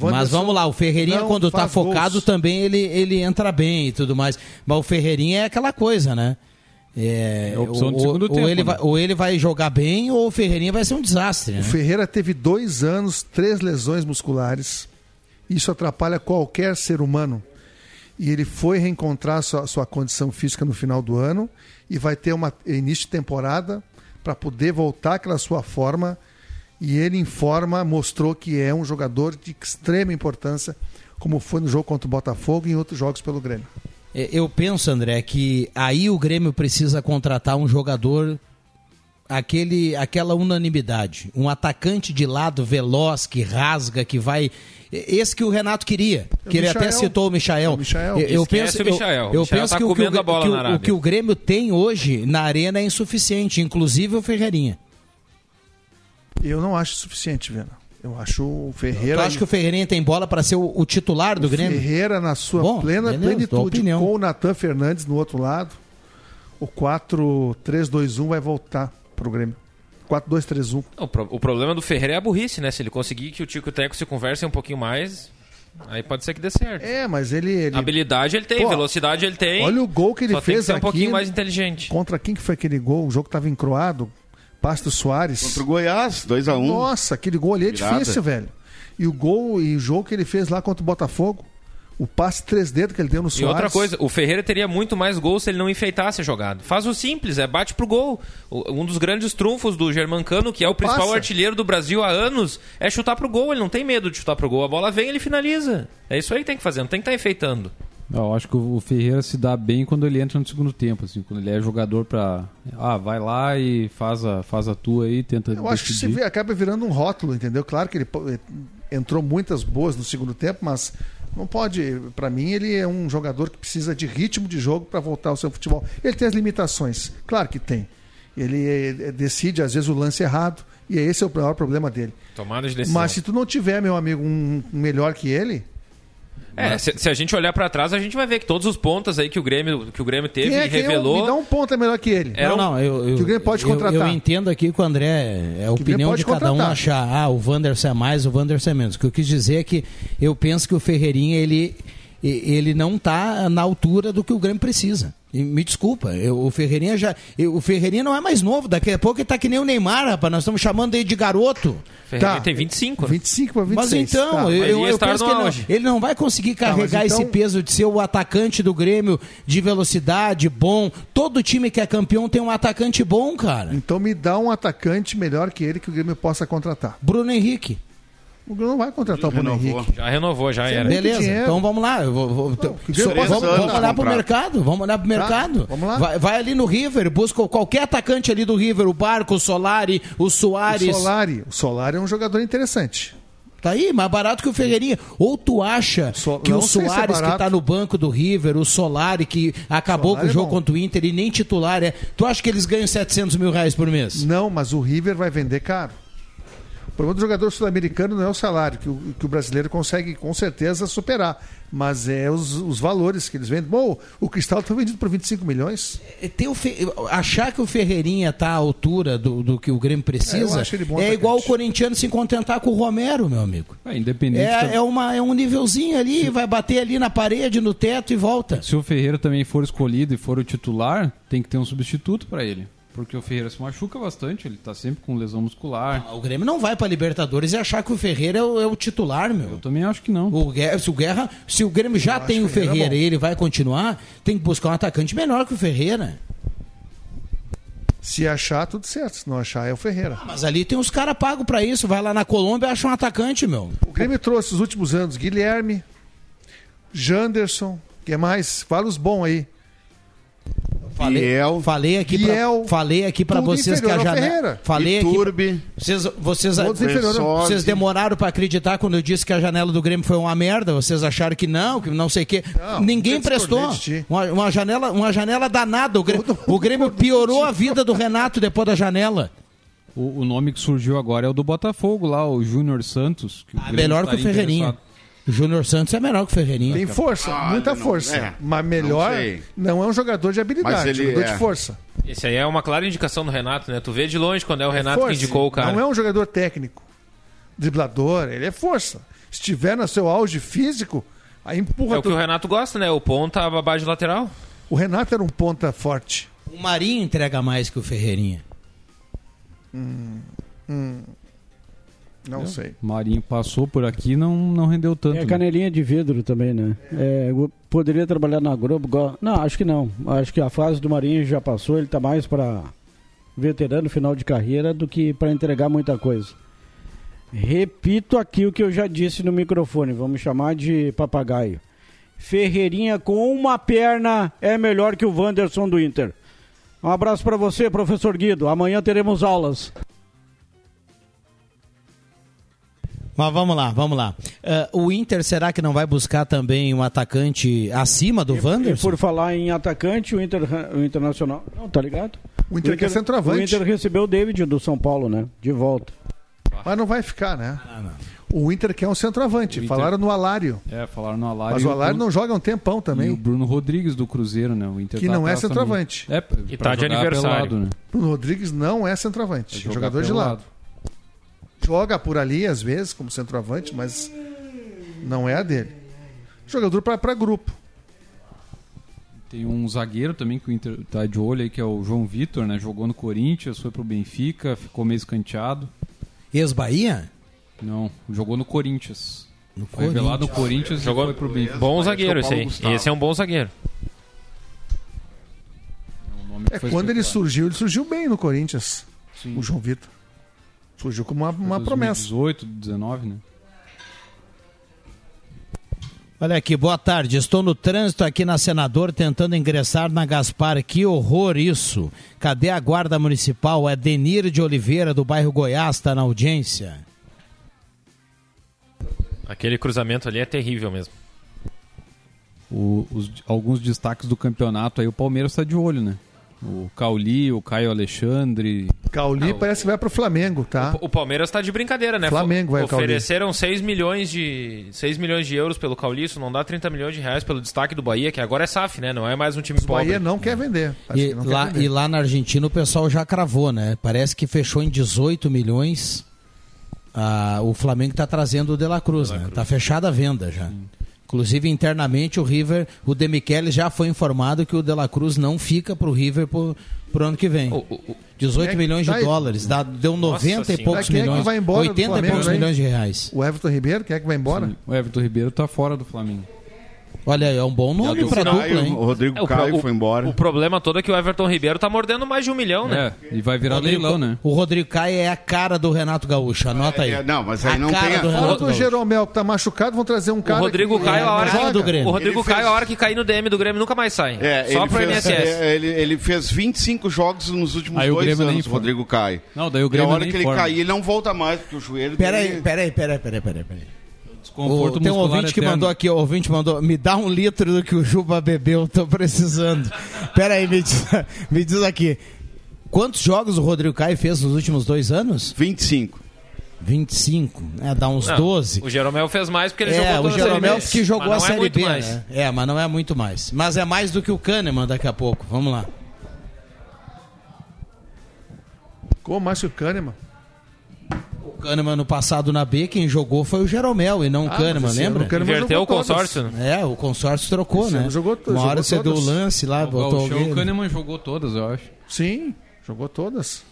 Wanderson Mas vamos lá, o Ferreirinha, quando tá faz focado, gols. também ele, ele entra bem e tudo mais. Mas o Ferreirinha é aquela coisa, né? É, É a opção ou, de segundo ou tempo, ele né? vai, ou ele vai jogar bem, ou o Ferreirinha vai ser um desastre, né? O Ferreira teve dois anos, três lesões musculares. Isso atrapalha qualquer ser humano. E ele foi reencontrar sua, sua condição física no final do ano e vai ter um início de temporada para poder voltar àquela sua forma. E ele, em forma, mostrou que é um jogador de extrema importância, como foi no jogo contra o Botafogo e em outros jogos pelo Grêmio. É, Eu penso, André, que aí o Grêmio precisa contratar um jogador aquele aquela unanimidade, um atacante de lado veloz que rasga, que vai esse que o Renato queria, É que o ele até Michael. citou o Michael. É o Michael. Eu, eu penso, o Michael. eu, eu Michael penso tá que, o, que, comendo o, a bola que o que o Grêmio tem hoje na arena é insuficiente, inclusive o Ferreirinha. Eu não acho suficiente, Vena. Eu acho o Ferreira. Tu acha que o Ferreirinha tem bola para ser o, o titular do O Grêmio? Ferreira, na sua Bom, plena beleza, plenitude, com o Natan Fernandes no outro lado, o 4-3-2-1 vai voltar pro Grêmio. 4-2-3-1. O, pro- o problema do Ferreira é a burrice, né? Se ele conseguir que o Tico e o Teco se conversem um pouquinho mais, aí pode ser que dê certo. É, mas ele. ele... Habilidade ele tem, Pô, velocidade ele tem. Olha o gol que ele só tem fez que ser um aqui. pouquinho mais inteligente. Contra quem que foi aquele gol? O jogo tava encroado. Passe do Soares. Contra o Goiás, 2x1. Nossa, aquele gol ali é Virada. difícil, velho. E o gol e o jogo que ele fez lá contra o Botafogo. O passe três dedos que ele deu no E Soares. outra coisa, o Ferreira teria muito mais gols se ele não enfeitasse a jogada. Faz o simples, é bate pro gol. Um dos grandes trunfos do Germancano, que é o principal Passa. artilheiro do Brasil há anos, é chutar pro gol. Ele não tem medo de chutar pro gol. A bola vem, ele finaliza. É isso aí que tem que fazer, não tem que estar enfeitando. Eu acho que o Ferreira se dá bem quando ele entra no segundo tempo, assim, quando ele é jogador pra. Ah, vai lá e faz a, faz a tua aí, tenta. Eu acho que se vê- acaba virando um rótulo, entendeu? Claro que ele eh, entrou muitas boas no segundo tempo, mas não pode. Pra mim, ele é um jogador que precisa de ritmo de jogo para voltar ao seu futebol. Ele tem as limitações, claro que tem. Ele eh, decide às vezes o lance errado e esse é o maior problema dele. Tomada de decisão. Mas se tu não tiver, meu amigo, um melhor que ele, É, se, se a gente olhar pra trás, a gente vai ver que todos os pontas aí que o Grêmio, que o Grêmio teve é, e é revelou. me dá um ponto é melhor que ele. Era não, um- não, eu, eu, que o Grêmio pode eu- contratar. Eu, entendo aqui que o André é a opinião de cada um contratar. achar, ah, o Wanderson é mais, o Wanderson é menos. O que eu quis dizer é que eu penso que o Ferreirinha, ele, ele não está na altura do que o Grêmio precisa. E me desculpa, eu- o Ferreirinha já. eu- o Ferreirinha não é mais novo, daqui a pouco ele tá que nem o Neymar, rapaz. Nós estamos chamando ele de garoto. Ferreirinha Tá. tem 25, né? 25 para 26. Mas então, tá. eu, Mas eu, penso que ele não, ele não vai conseguir Tá, carregar então- esse peso de ser o atacante do Grêmio de velocidade, bom. Todo time que é campeão tem um atacante bom, cara. Então me dá um atacante melhor que ele que o Grêmio possa contratar. Bruno Henrique. O Grêmio não vai contratar o Bruno Renovou. Henrique. Já renovou, já era. Beleza, dinheiro. então vamos lá. Eu vou, vou- que o so- vamos, vamos olhar pro mercado. Vamos olhar pro mercado. vamos lá. Vai, vai ali no River, busca qualquer atacante ali do River, o Barco, o Solari, o O Soares. Solari, o Solari é um jogador interessante. Tá aí, mais barato que o Ferreirinha. Ou tu acha So- que não o se é Soares, que tá no banco do River, o Solari, que acabou Solari com o é jogo bom. contra o Inter e nem titular é. Tu acha que eles ganham 700 mil reais por mês? Não, mas o River vai vender caro. O problema do jogador sul-americano não é o salário, que o, que o brasileiro consegue com certeza superar, mas é os, os valores que eles vendem. Bom, o Cristal foi vendido por 25 milhões. É, Ter o Fe- Achar que o Ferreirinha tá à altura do, do que o Grêmio É, precisa é atacante. igual o corintiano se contentar com o Romero, meu amigo. É, independente. É, da- é, uma, é um nívelzinho ali, vai bater ali na parede, no teto e volta. Se o Ferreira também for escolhido e for o titular, tem que ter um substituto pra ele. Porque o Ferreira se machuca bastante, ele tá sempre com lesão muscular. O Grêmio não vai pra Libertadores e achar que o Ferreira é o, é o titular, Eu meu. também acho que não. O Guerra, se, o Guerra, se o Grêmio já tem o Ferreira Ferreira bom. e ele vai continuar, tem que buscar um atacante melhor que o Ferreira. Se achar, tudo certo. Se não achar, é o Ferreira. Mas ali tem uns caras pagos pra isso. Vai lá na Colômbia e acha um atacante, meu. O Grêmio trouxe os últimos anos Guilherme, Janderson, que é mais? Fala os bons aí. Falei, Biel. falei aqui Biel, pra, falei aqui para vocês que a janela falei aqui Iturbe. vocês vocês, ao- vocês demoraram para acreditar quando eu disse que a janela do Grêmio foi uma merda? Vocês acharam que não que não sei o quê? Não, ninguém prestou. uma, uma janela uma janela danada. O Grêmio, o Grêmio piorou a vida do Renato depois da janela. O, o nome que surgiu agora é o do Botafogo lá, o Júnior Santos. Que Ah, melhor que o Ferreirinha. interessado. O Júnior Santos é melhor que o Ferreirinha Tem força, Ah, muita não, força. é, mas melhor, não não, é um jogador de habilidade, Mas ele jogador é. de força. Esse aí é uma clara indicação do Renato, né? Tu vê de longe quando é o Renato força. que indicou o cara. Não é um jogador técnico, driblador, ele é força. Se estiver no seu auge físico, aí empurra É o que o Renato gosta, né? O ponta, a babá de lateral. O Renato era um ponta forte. o Marinho entrega mais que o Ferreirinha Hum, não sei. Marinho passou por aqui não não rendeu tanto. É né? canelinha de vidro também, né? É, eu poderia trabalhar na Globo. go- Não, acho que não. Acho que a fase do Marinho já passou. Ele tá mais para veterano final de carreira do que para entregar muita coisa. Repito aqui o que eu já disse no microfone. Vamos chamar de papagaio. Ferreirinha com uma perna é melhor que o Wanderson do Inter. Um abraço para você, professor Guido. Amanhã teremos aulas. Mas vamos lá, vamos lá. Eh, o Inter será que não vai buscar também um atacante acima do Wanderson? por falar em atacante, o, Inter, o Internacional. Não, tá ligado? O Inter quer centroavante. O Inter recebeu o David do São Paulo, né? De volta. Mas não vai ficar, né? Ah, O Inter quer um centroavante. O Inter- Falaram no Alário. É, falaram no Alário. Mas o Alário Bruno- não joga um tempão E o também. Bruno Rodrigues do Cruzeiro, né? O Inter Que tá não é centroavante. também. É, E tá de aniversário. pelado, né? Bruno Rodrigues não é centroavante. Jogar jogador de lado. Joga por ali, às vezes, como centroavante, mas não é a dele. Jogador para grupo. Tem um zagueiro também que o Inter tá de olho aí, que é o João Vitor, né? Jogou no Corinthians, foi pro Benfica, ficou meio escanteado. Ex-Bahia? Não, jogou no Corinthians. No Foi revelado no Corinthians. Corinthians Jogou e foi pro Benfica. Bom Vai, zagueiro esse aí. Gustavo. Esse é um bom zagueiro. É, o nome que É, quando ele surgiu, ele surgiu bem no Corinthians. Sim. O João Vitor. Surgiu como uma, uma promessa. 2018, 19, né? Olha aqui, boa tarde. Estou no trânsito aqui na Senador tentando ingressar na Gaspar. Que horror isso. Cadê a guarda municipal? É Denir de Oliveira, do bairro Goiás, está na audiência. Aquele cruzamento ali é terrível mesmo. O- os- alguns destaques do campeonato aí, o Palmeiras tá de olho, né? O Cauli, o Caio Alexandre. Cauli parece que vai pro Flamengo, tá? O Palmeiras tá de brincadeira, né? Flamengo vai o Cauli. Ofereceram 6 milhões de 6 milhões de euros pelo Cauli, isso não dá 30 milhões de reais pelo destaque do Bahia, que agora é SAF, né? Não é mais um time O pobre. Bahia não quer vender. E que não quer lá, vender. e lá na Argentina o pessoal já cravou, né? Parece que fechou em 18 milhões. Ah, o Flamengo está trazendo o De La Cruz, né? Tá fechada a venda já. Inclusive, internamente, o River, o Demichelis já foi informado que o De La Cruz não fica para o River pro, pro ano que vem. 18 Quem é milhões de tá dólares, dá, deu 90 e Senhora. poucos Quem é que milhões. vai embora do 80 e poucos milhões de reais. O Everton Ribeiro, quem é que vai embora? Sim, O Everton Ribeiro tá fora do Flamengo. Olha, é um bom nome Caio, dupla, hein? o Rodrigo É, o, Caio pro- foi embora. o problema todo é que o Everton Ribeiro tá mordendo mais de um milhão, né? É, e vai virar Rodrigo- leilão, né? O Rodrigo Caio é a cara do Renato Gaúcho, anota aí. É, não, mas aí a não cara tem a- do Fala Renato do Gaúcho. Jeromel que tá machucado, vão trazer um O cara. Rodrigo que- Caio, a hora, que, do Grêmio. o Rodrigo Ele fez- Caio, a hora que cair no DM do Grêmio, nunca mais sai. É, Só pro fez, INSS. é, ele, ele fez 25 jogos nos últimos Aí o dois Grêmio anos, o. Rodrigo Caio. Não, daí o E a Grêmio hora que ele cair, ele não volta mais, porque o joelho Peraí, peraí, peraí, peraí, peraí, peraí. Desconforto O, tem um ouvinte que eterno. mandou aqui, o ouvinte mandou, me dá um litro do que o Juba bebeu, tô precisando. Pera aí, me diz, me diz aqui, quantos jogos o Rodrigo Caio fez nos últimos dois anos? 25. 25, é, dá uns Não, 12. O Jeromel fez mais porque ele É, jogou o toda a Série Jeromel B. que jogou Mas a é Série muito B, mais. né? É, mas não é muito mais. Mas é mais do que o Kahneman daqui a pouco, vamos lá. Como Márcio. O Kahneman no passado na B, quem jogou foi o Jeromel e não o Ah, Kahneman, mas esse lembra? o Kahneman Inverteu o consórcio, né? É, o consórcio trocou, Esse né? jogou Uma hora jogou você deu o lance lá, O botou alguém. o Kahneman jogou todas, eu acho. Sim, jogou todas.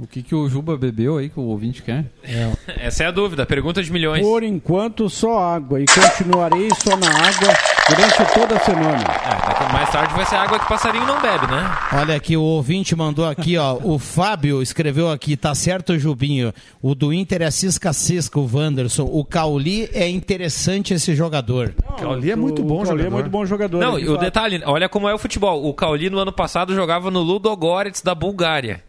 O que, que o Juba bebeu aí que o ouvinte quer? Essa é a dúvida, pergunta de milhões. Por enquanto, só água. E continuarei só na água Durante toda a semana. É, mais tarde vai ser água que passarinho não bebe, né? Olha aqui, o ouvinte mandou aqui, ó. O Fábio escreveu aqui, tá certo, Jubinho. O do Inter é cisca-cisca, o Wanderson. O Cauli é interessante esse jogador. Cauli é muito bom o Cauli jogador. é muito bom jogador. Não, e o detalhe, olha como é o futebol. O Cauli no ano passado jogava no Ludogorets da Bulgária.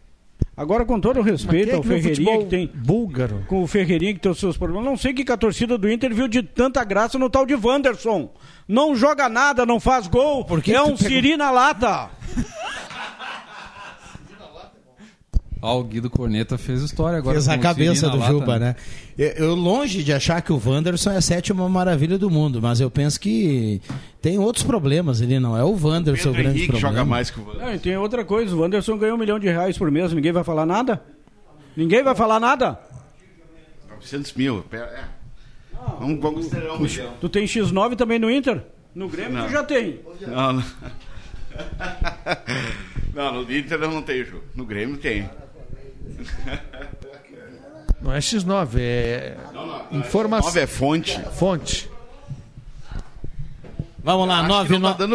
Agora, com todo o respeito é ao que no Ferreirinha que tem. Búlgaro. Com o Ferreirinha que tem os seus problemas. Não sei o que, que a torcida do Inter viu de tanta graça no tal de Wanderson. Não joga nada, não faz gol. que é um pegou- siri na lata. Ah, o Guido Corneta fez história agora. Fez a o cabeça do lata, Juba, né? Eu, eu longe de achar que o Wanderson é a sétima maravilha do mundo, mas eu penso que tem outros problemas ali, não é o Wanderson o Pedro grande Henrique problema. joga mais que o Wanderson. Não, e tem outra coisa. O Wanderson ganhou um milhão de reais por mês. Ninguém vai falar nada? Ninguém vai falar nada? 900 mil. pera- é. Vamos, vamos considerar um milhão. Tu tem X9 também no Inter? No Grêmio Não. tu já tem. Não, não. não, no Inter eu não tenho, Ju. No Grêmio tem. Não é X9, é informação. 9 é fonte. Fonte. Vamos lá, Acho que 9, não tá.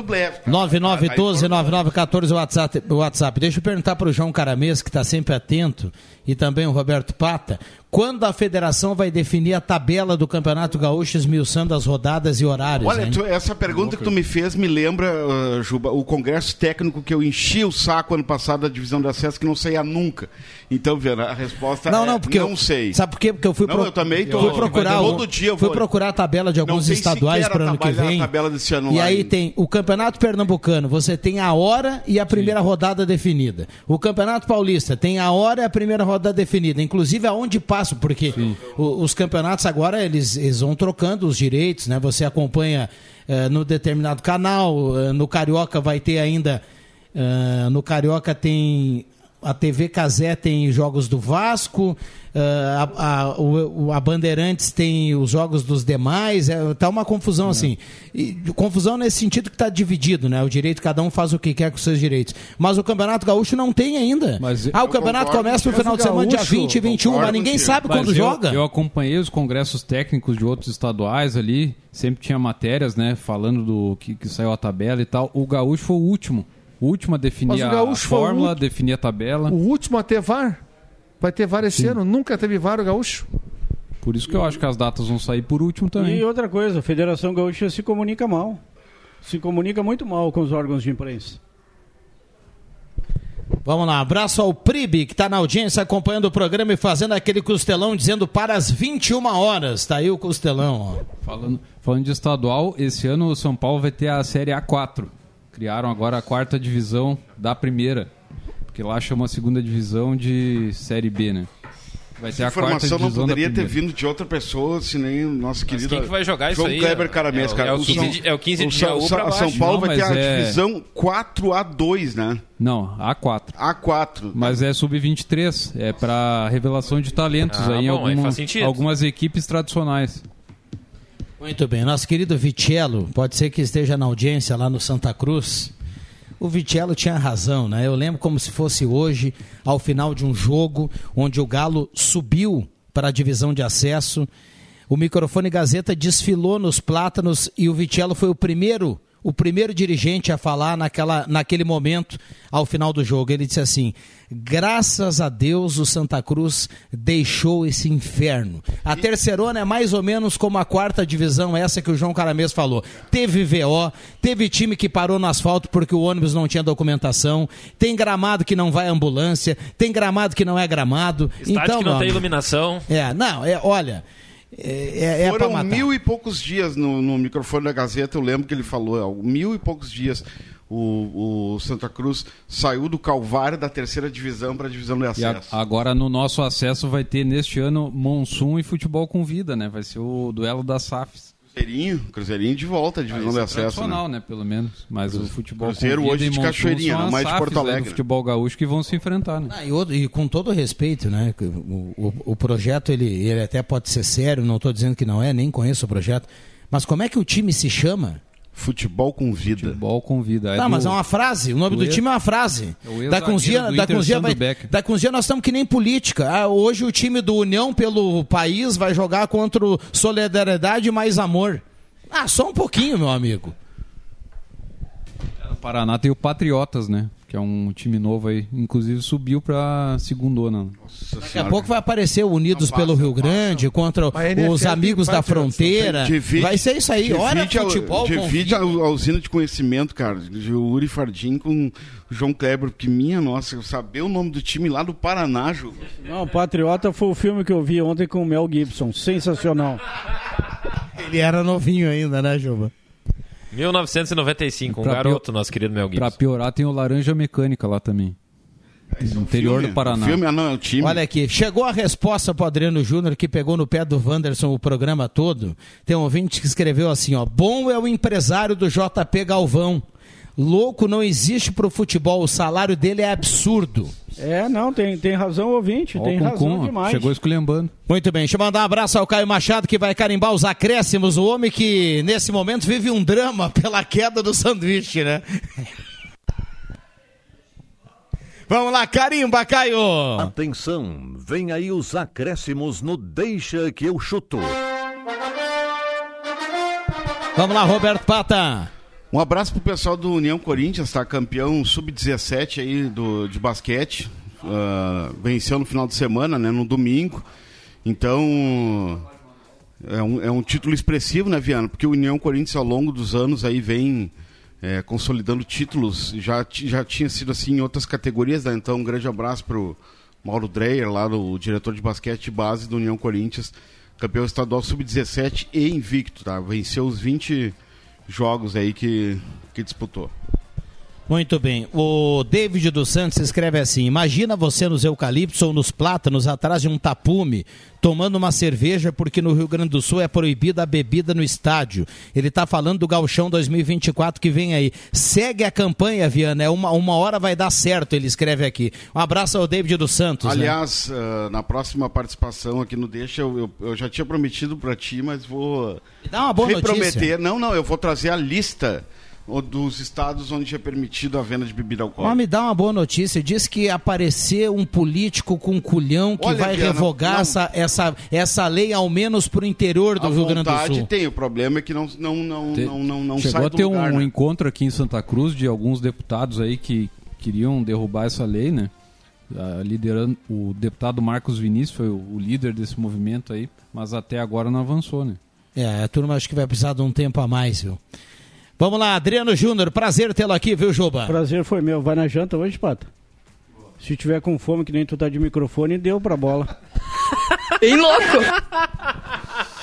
9912 9914 o WhatsApp, WhatsApp. Deixa eu perguntar para o João Caramês, que está sempre atento, e também o Roberto Pata, quando a federação vai definir a tabela do Campeonato Gaúcho, esmiuçando as rodadas e horários? Olha, tu- essa pergunta que tu me fez me lembra, ah, Juba, o congresso técnico que eu enchi o saco ano passado da divisão de acesso que não saía nunca. Então, Vera, a resposta Não, é não, porque não eu, sei. Sabe por quê? Porque eu fui, Não, pro- eu também tô- fui procurar todo o- dia eu fui vou- procurar a tabela de alguns estaduais para ano que vem. tabela desse ano e aí ainda. tem o Campeonato Pernambucano, você tem a hora e a primeira rodada definida. O Campeonato Paulista tem a hora e a primeira rodada definida, inclusive aonde passa, porque o- os campeonatos agora eles, eles vão trocando os direitos, né? Você acompanha eh, no determinado canal, eh, no Carioca vai ter ainda eh, no Carioca tem a TV Casé tem jogos do Vasco, ah, a, a, a Bandeirantes tem os jogos dos demais, é, tá uma confusão assim. E, confusão nesse sentido que está dividido, né? O direito, cada um faz o que quer com os seus direitos. Mas o Campeonato Gaúcho não tem ainda. Mas ah, o Campeonato concordo começa no final de semana, dia Gaúcho, 20 e 21, mas ninguém contigo. sabe Mas quando eu, joga. Eu acompanhei os congressos técnicos de outros estaduais ali, sempre tinha matérias, né, falando do que, que saiu a tabela e tal. O Gaúcho foi o último. O último a definir a fórmula, último. definir a tabela. O último a ter VAR. Vai ter VAR esse Sim. ano. Nunca teve VAR o Gaúcho. Por isso que eu acho que as datas vão sair por último também. E outra coisa, a Federação Gaúcha se comunica mal. Se comunica muito mal com os órgãos de imprensa. Vamos lá, abraço ao Pribe, que está na audiência acompanhando o programa e fazendo aquele costelão dizendo para as 21 horas. Tá aí o costelão, ó. Falando, falando de estadual, esse ano o São Paulo vai ter a Série A4. Criaram agora a quarta divisão da primeira. Porque lá chama a segunda divisão de Série B, né? Vai ter Essa a quarta informação não divisão poderia ter vindo de outra pessoa, se nem o nosso querido quem que vai jogar isso João aí? Kleber É Caramês, o- cara. é o 15 São- de- é o 15 de São- Jaú São- pra São. Paulo Não, vai ter mas a é- divisão 4A2, né? Não, A4. A4. Mas é sub-23. É para revelação de talentos Ah, aí em bom, aí alguma- faz sentido. algumas equipes tradicionais. Muito bem, nosso querido Vitello, pode ser que esteja na audiência lá no Santa Cruz. O Vitello tinha razão, né? Eu lembro como se fosse hoje, ao final de um jogo, onde o Galo subiu para a divisão de acesso. O microfone Gazeta desfilou nos plátanos e o Vitello foi o primeiro, o primeiro dirigente a falar naquela, naquele momento, ao final do jogo. Ele disse assim: graças a Deus o Santa Cruz deixou esse inferno. A terceirona é mais ou menos como a quarta divisão, essa que o João Caramês falou. Teve VO, teve time que parou no asfalto porque o ônibus não tinha documentação, tem gramado que não vai ambulância, tem gramado que não é gramado. Estádio então, que não tem iluminação. É, não, é, olha, é, é pra Foram matar. mil e poucos dias no, no microfone da Gazeta, eu lembro que ele falou, ó, mil e poucos dias o, o Santa Cruz saiu do Calvário da terceira divisão para a divisão de E a- acesso. agora no nosso acesso vai ter neste ano Monsun e futebol com vida, né? Vai ser o duelo das SAFs. Cruzeirinho, Cruzeirinho de volta à divisão Isso de é acesso. tradicional, Né? né? Pelo menos. Mas o futebol Cruzeiro com vida hoje de Cachoeirinha, não as mais de Porto né, Alegre. do futebol gaúcho que vão se enfrentar, né? Ah, e, outro- e com todo respeito, né? O, o- o projeto ele, ele até pode ser sério, não estou dizendo que não é, nem conheço o projeto. Mas como é que o time se chama? Futebol com vida. Futebol com vida. Não, do- mas é uma frase. O nome do, do ex- time é uma frase. É daqui uns Inter, dias vai, uns dias nós estamos que nem política. Ah, hoje o time do União pelo país vai jogar contra o Solidariedade mais Amor. Ah, só um pouquinho, meu amigo. Paraná tem o Patriotas, né? Que é um time novo aí. Inclusive subiu pra segundona. Daqui a pouco vai aparecer o Unidos pelo Rio Grande contra os amigos da fronteira. Divide- vai ser isso aí. Olha futebol. Divide a, a usina de conhecimento, cara, de Uri Fardim com o João Kleber, porque minha nossa, eu saber o nome do time lá do Paraná, Ju. Não, Patriota foi o filme que eu vi ontem com o Mel Gibson. Sensacional. Ele era novinho ainda, né, Juba? 1995, um Pra garoto, nosso querido Mel Pra Gibson. piorar, tem o Laranja Mecânica lá também. No interior filme, do Paraná. o filme, ah, não, é o time. Olha aqui, chegou a resposta pro Adriano Júnior, que pegou no pé do Wanderson o programa todo. Tem um ouvinte que escreveu assim, ó. Bom é o empresário do JP Galvão. Louco não existe pro futebol, o salário dele é absurdo. É, não, tem, tem razão, ouvinte. Ó, tem razão demais. Chegou esculhambando. Muito bem, deixa eu mandar um abraço ao Caio Machado, que vai carimbar os acréscimos. O homem que, nesse momento, vive um drama pela queda do sanduíche, né? Vamos lá, carimba, Caio! Atenção, vem aí os acréscimos no Deixa que eu chuto. Vamos lá, Roberto Pata. Um abraço pro pessoal do União Corinthians, tá? Campeão sub-17 aí do, de basquete. Ah, venceu no final de semana, né? No domingo. Então, é um, é um título expressivo, né, Viana? Porque o União Corinthians, ao longo dos anos, aí vem é, consolidando títulos. Já, já tinha sido assim em outras categorias, né? Então, um grande abraço pro Mauro Dreyer, lá do diretor de basquete base do União Corinthians. Campeão estadual sub-17 e invicto, tá? Venceu os 20 jogos aí que, que disputou. Muito bem. O David dos Santos escreve assim: Imagina você nos eucaliptos ou nos plátanos atrás de um tapume, tomando uma cerveja, porque no Rio Grande do Sul é proibida a bebida no estádio. Ele está falando do Gauchão 2024 que vem aí. Segue a campanha, Viana. É uma, uma hora vai dar certo, ele escreve aqui. Um abraço ao David dos Santos. né? Aliás, ah, na próxima participação aqui no Deixa, eu, eu, eu já tinha prometido para ti, mas vou Dá uma boa reprometer. notícia. Não, não, eu vou trazer a lista dos estados onde é permitido a venda de bebida Mas alcoólica. me dá uma boa notícia. Diz que apareceu um político com culhão que Olha, vai Viana, revogar não. essa, essa, essa lei, ao menos para o interior do Rio Grande do vontade Sul. tem, o problema é que não, não, não, Te- não, não, não Chegou sai a ter lugar, um né? encontro aqui em Santa Cruz de alguns deputados aí que queriam derrubar essa lei, né? Liderando o deputado Marcos Vinícius foi o, o líder desse movimento aí, mas até agora não avançou, né? É, a turma acho que vai precisar de um tempo a mais, viu? Vamos lá, Adriano Júnior, prazer tê-lo aqui, viu, Juba? Prazer foi meu. Vai na janta hoje, Pata? Se tiver com fome, que nem tu tá de microfone, deu pra bola. Bem louco!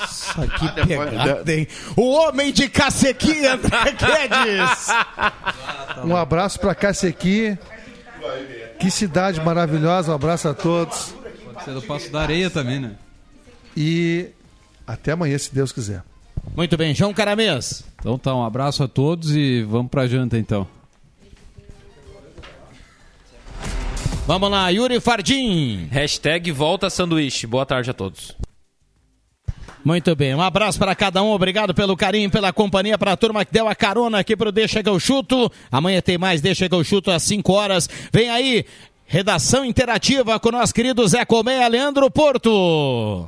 Isso aqui pegada, hein? O homem de cacequi, André Guedes! Um abraço para Cacequi. Que cidade maravilhosa. Um abraço a todos. Pode ser do Passo da Areia também, né? E até amanhã, se Deus quiser. Muito bem, João Caramês. Então tá, um abraço a todos e vamos pra janta então. Vamos lá, Yuri Fardim. Hashtag volta sanduíche. Boa tarde a todos. Muito bem, um abraço para cada um, obrigado pelo carinho, pela companhia, para a turma que deu a carona aqui pro Deixa que eu chuto. Amanhã tem mais Deixa que eu chuto às 5 horas. Vem aí, redação interativa com o nosso querido Zé Colmeia, Leandro Porto.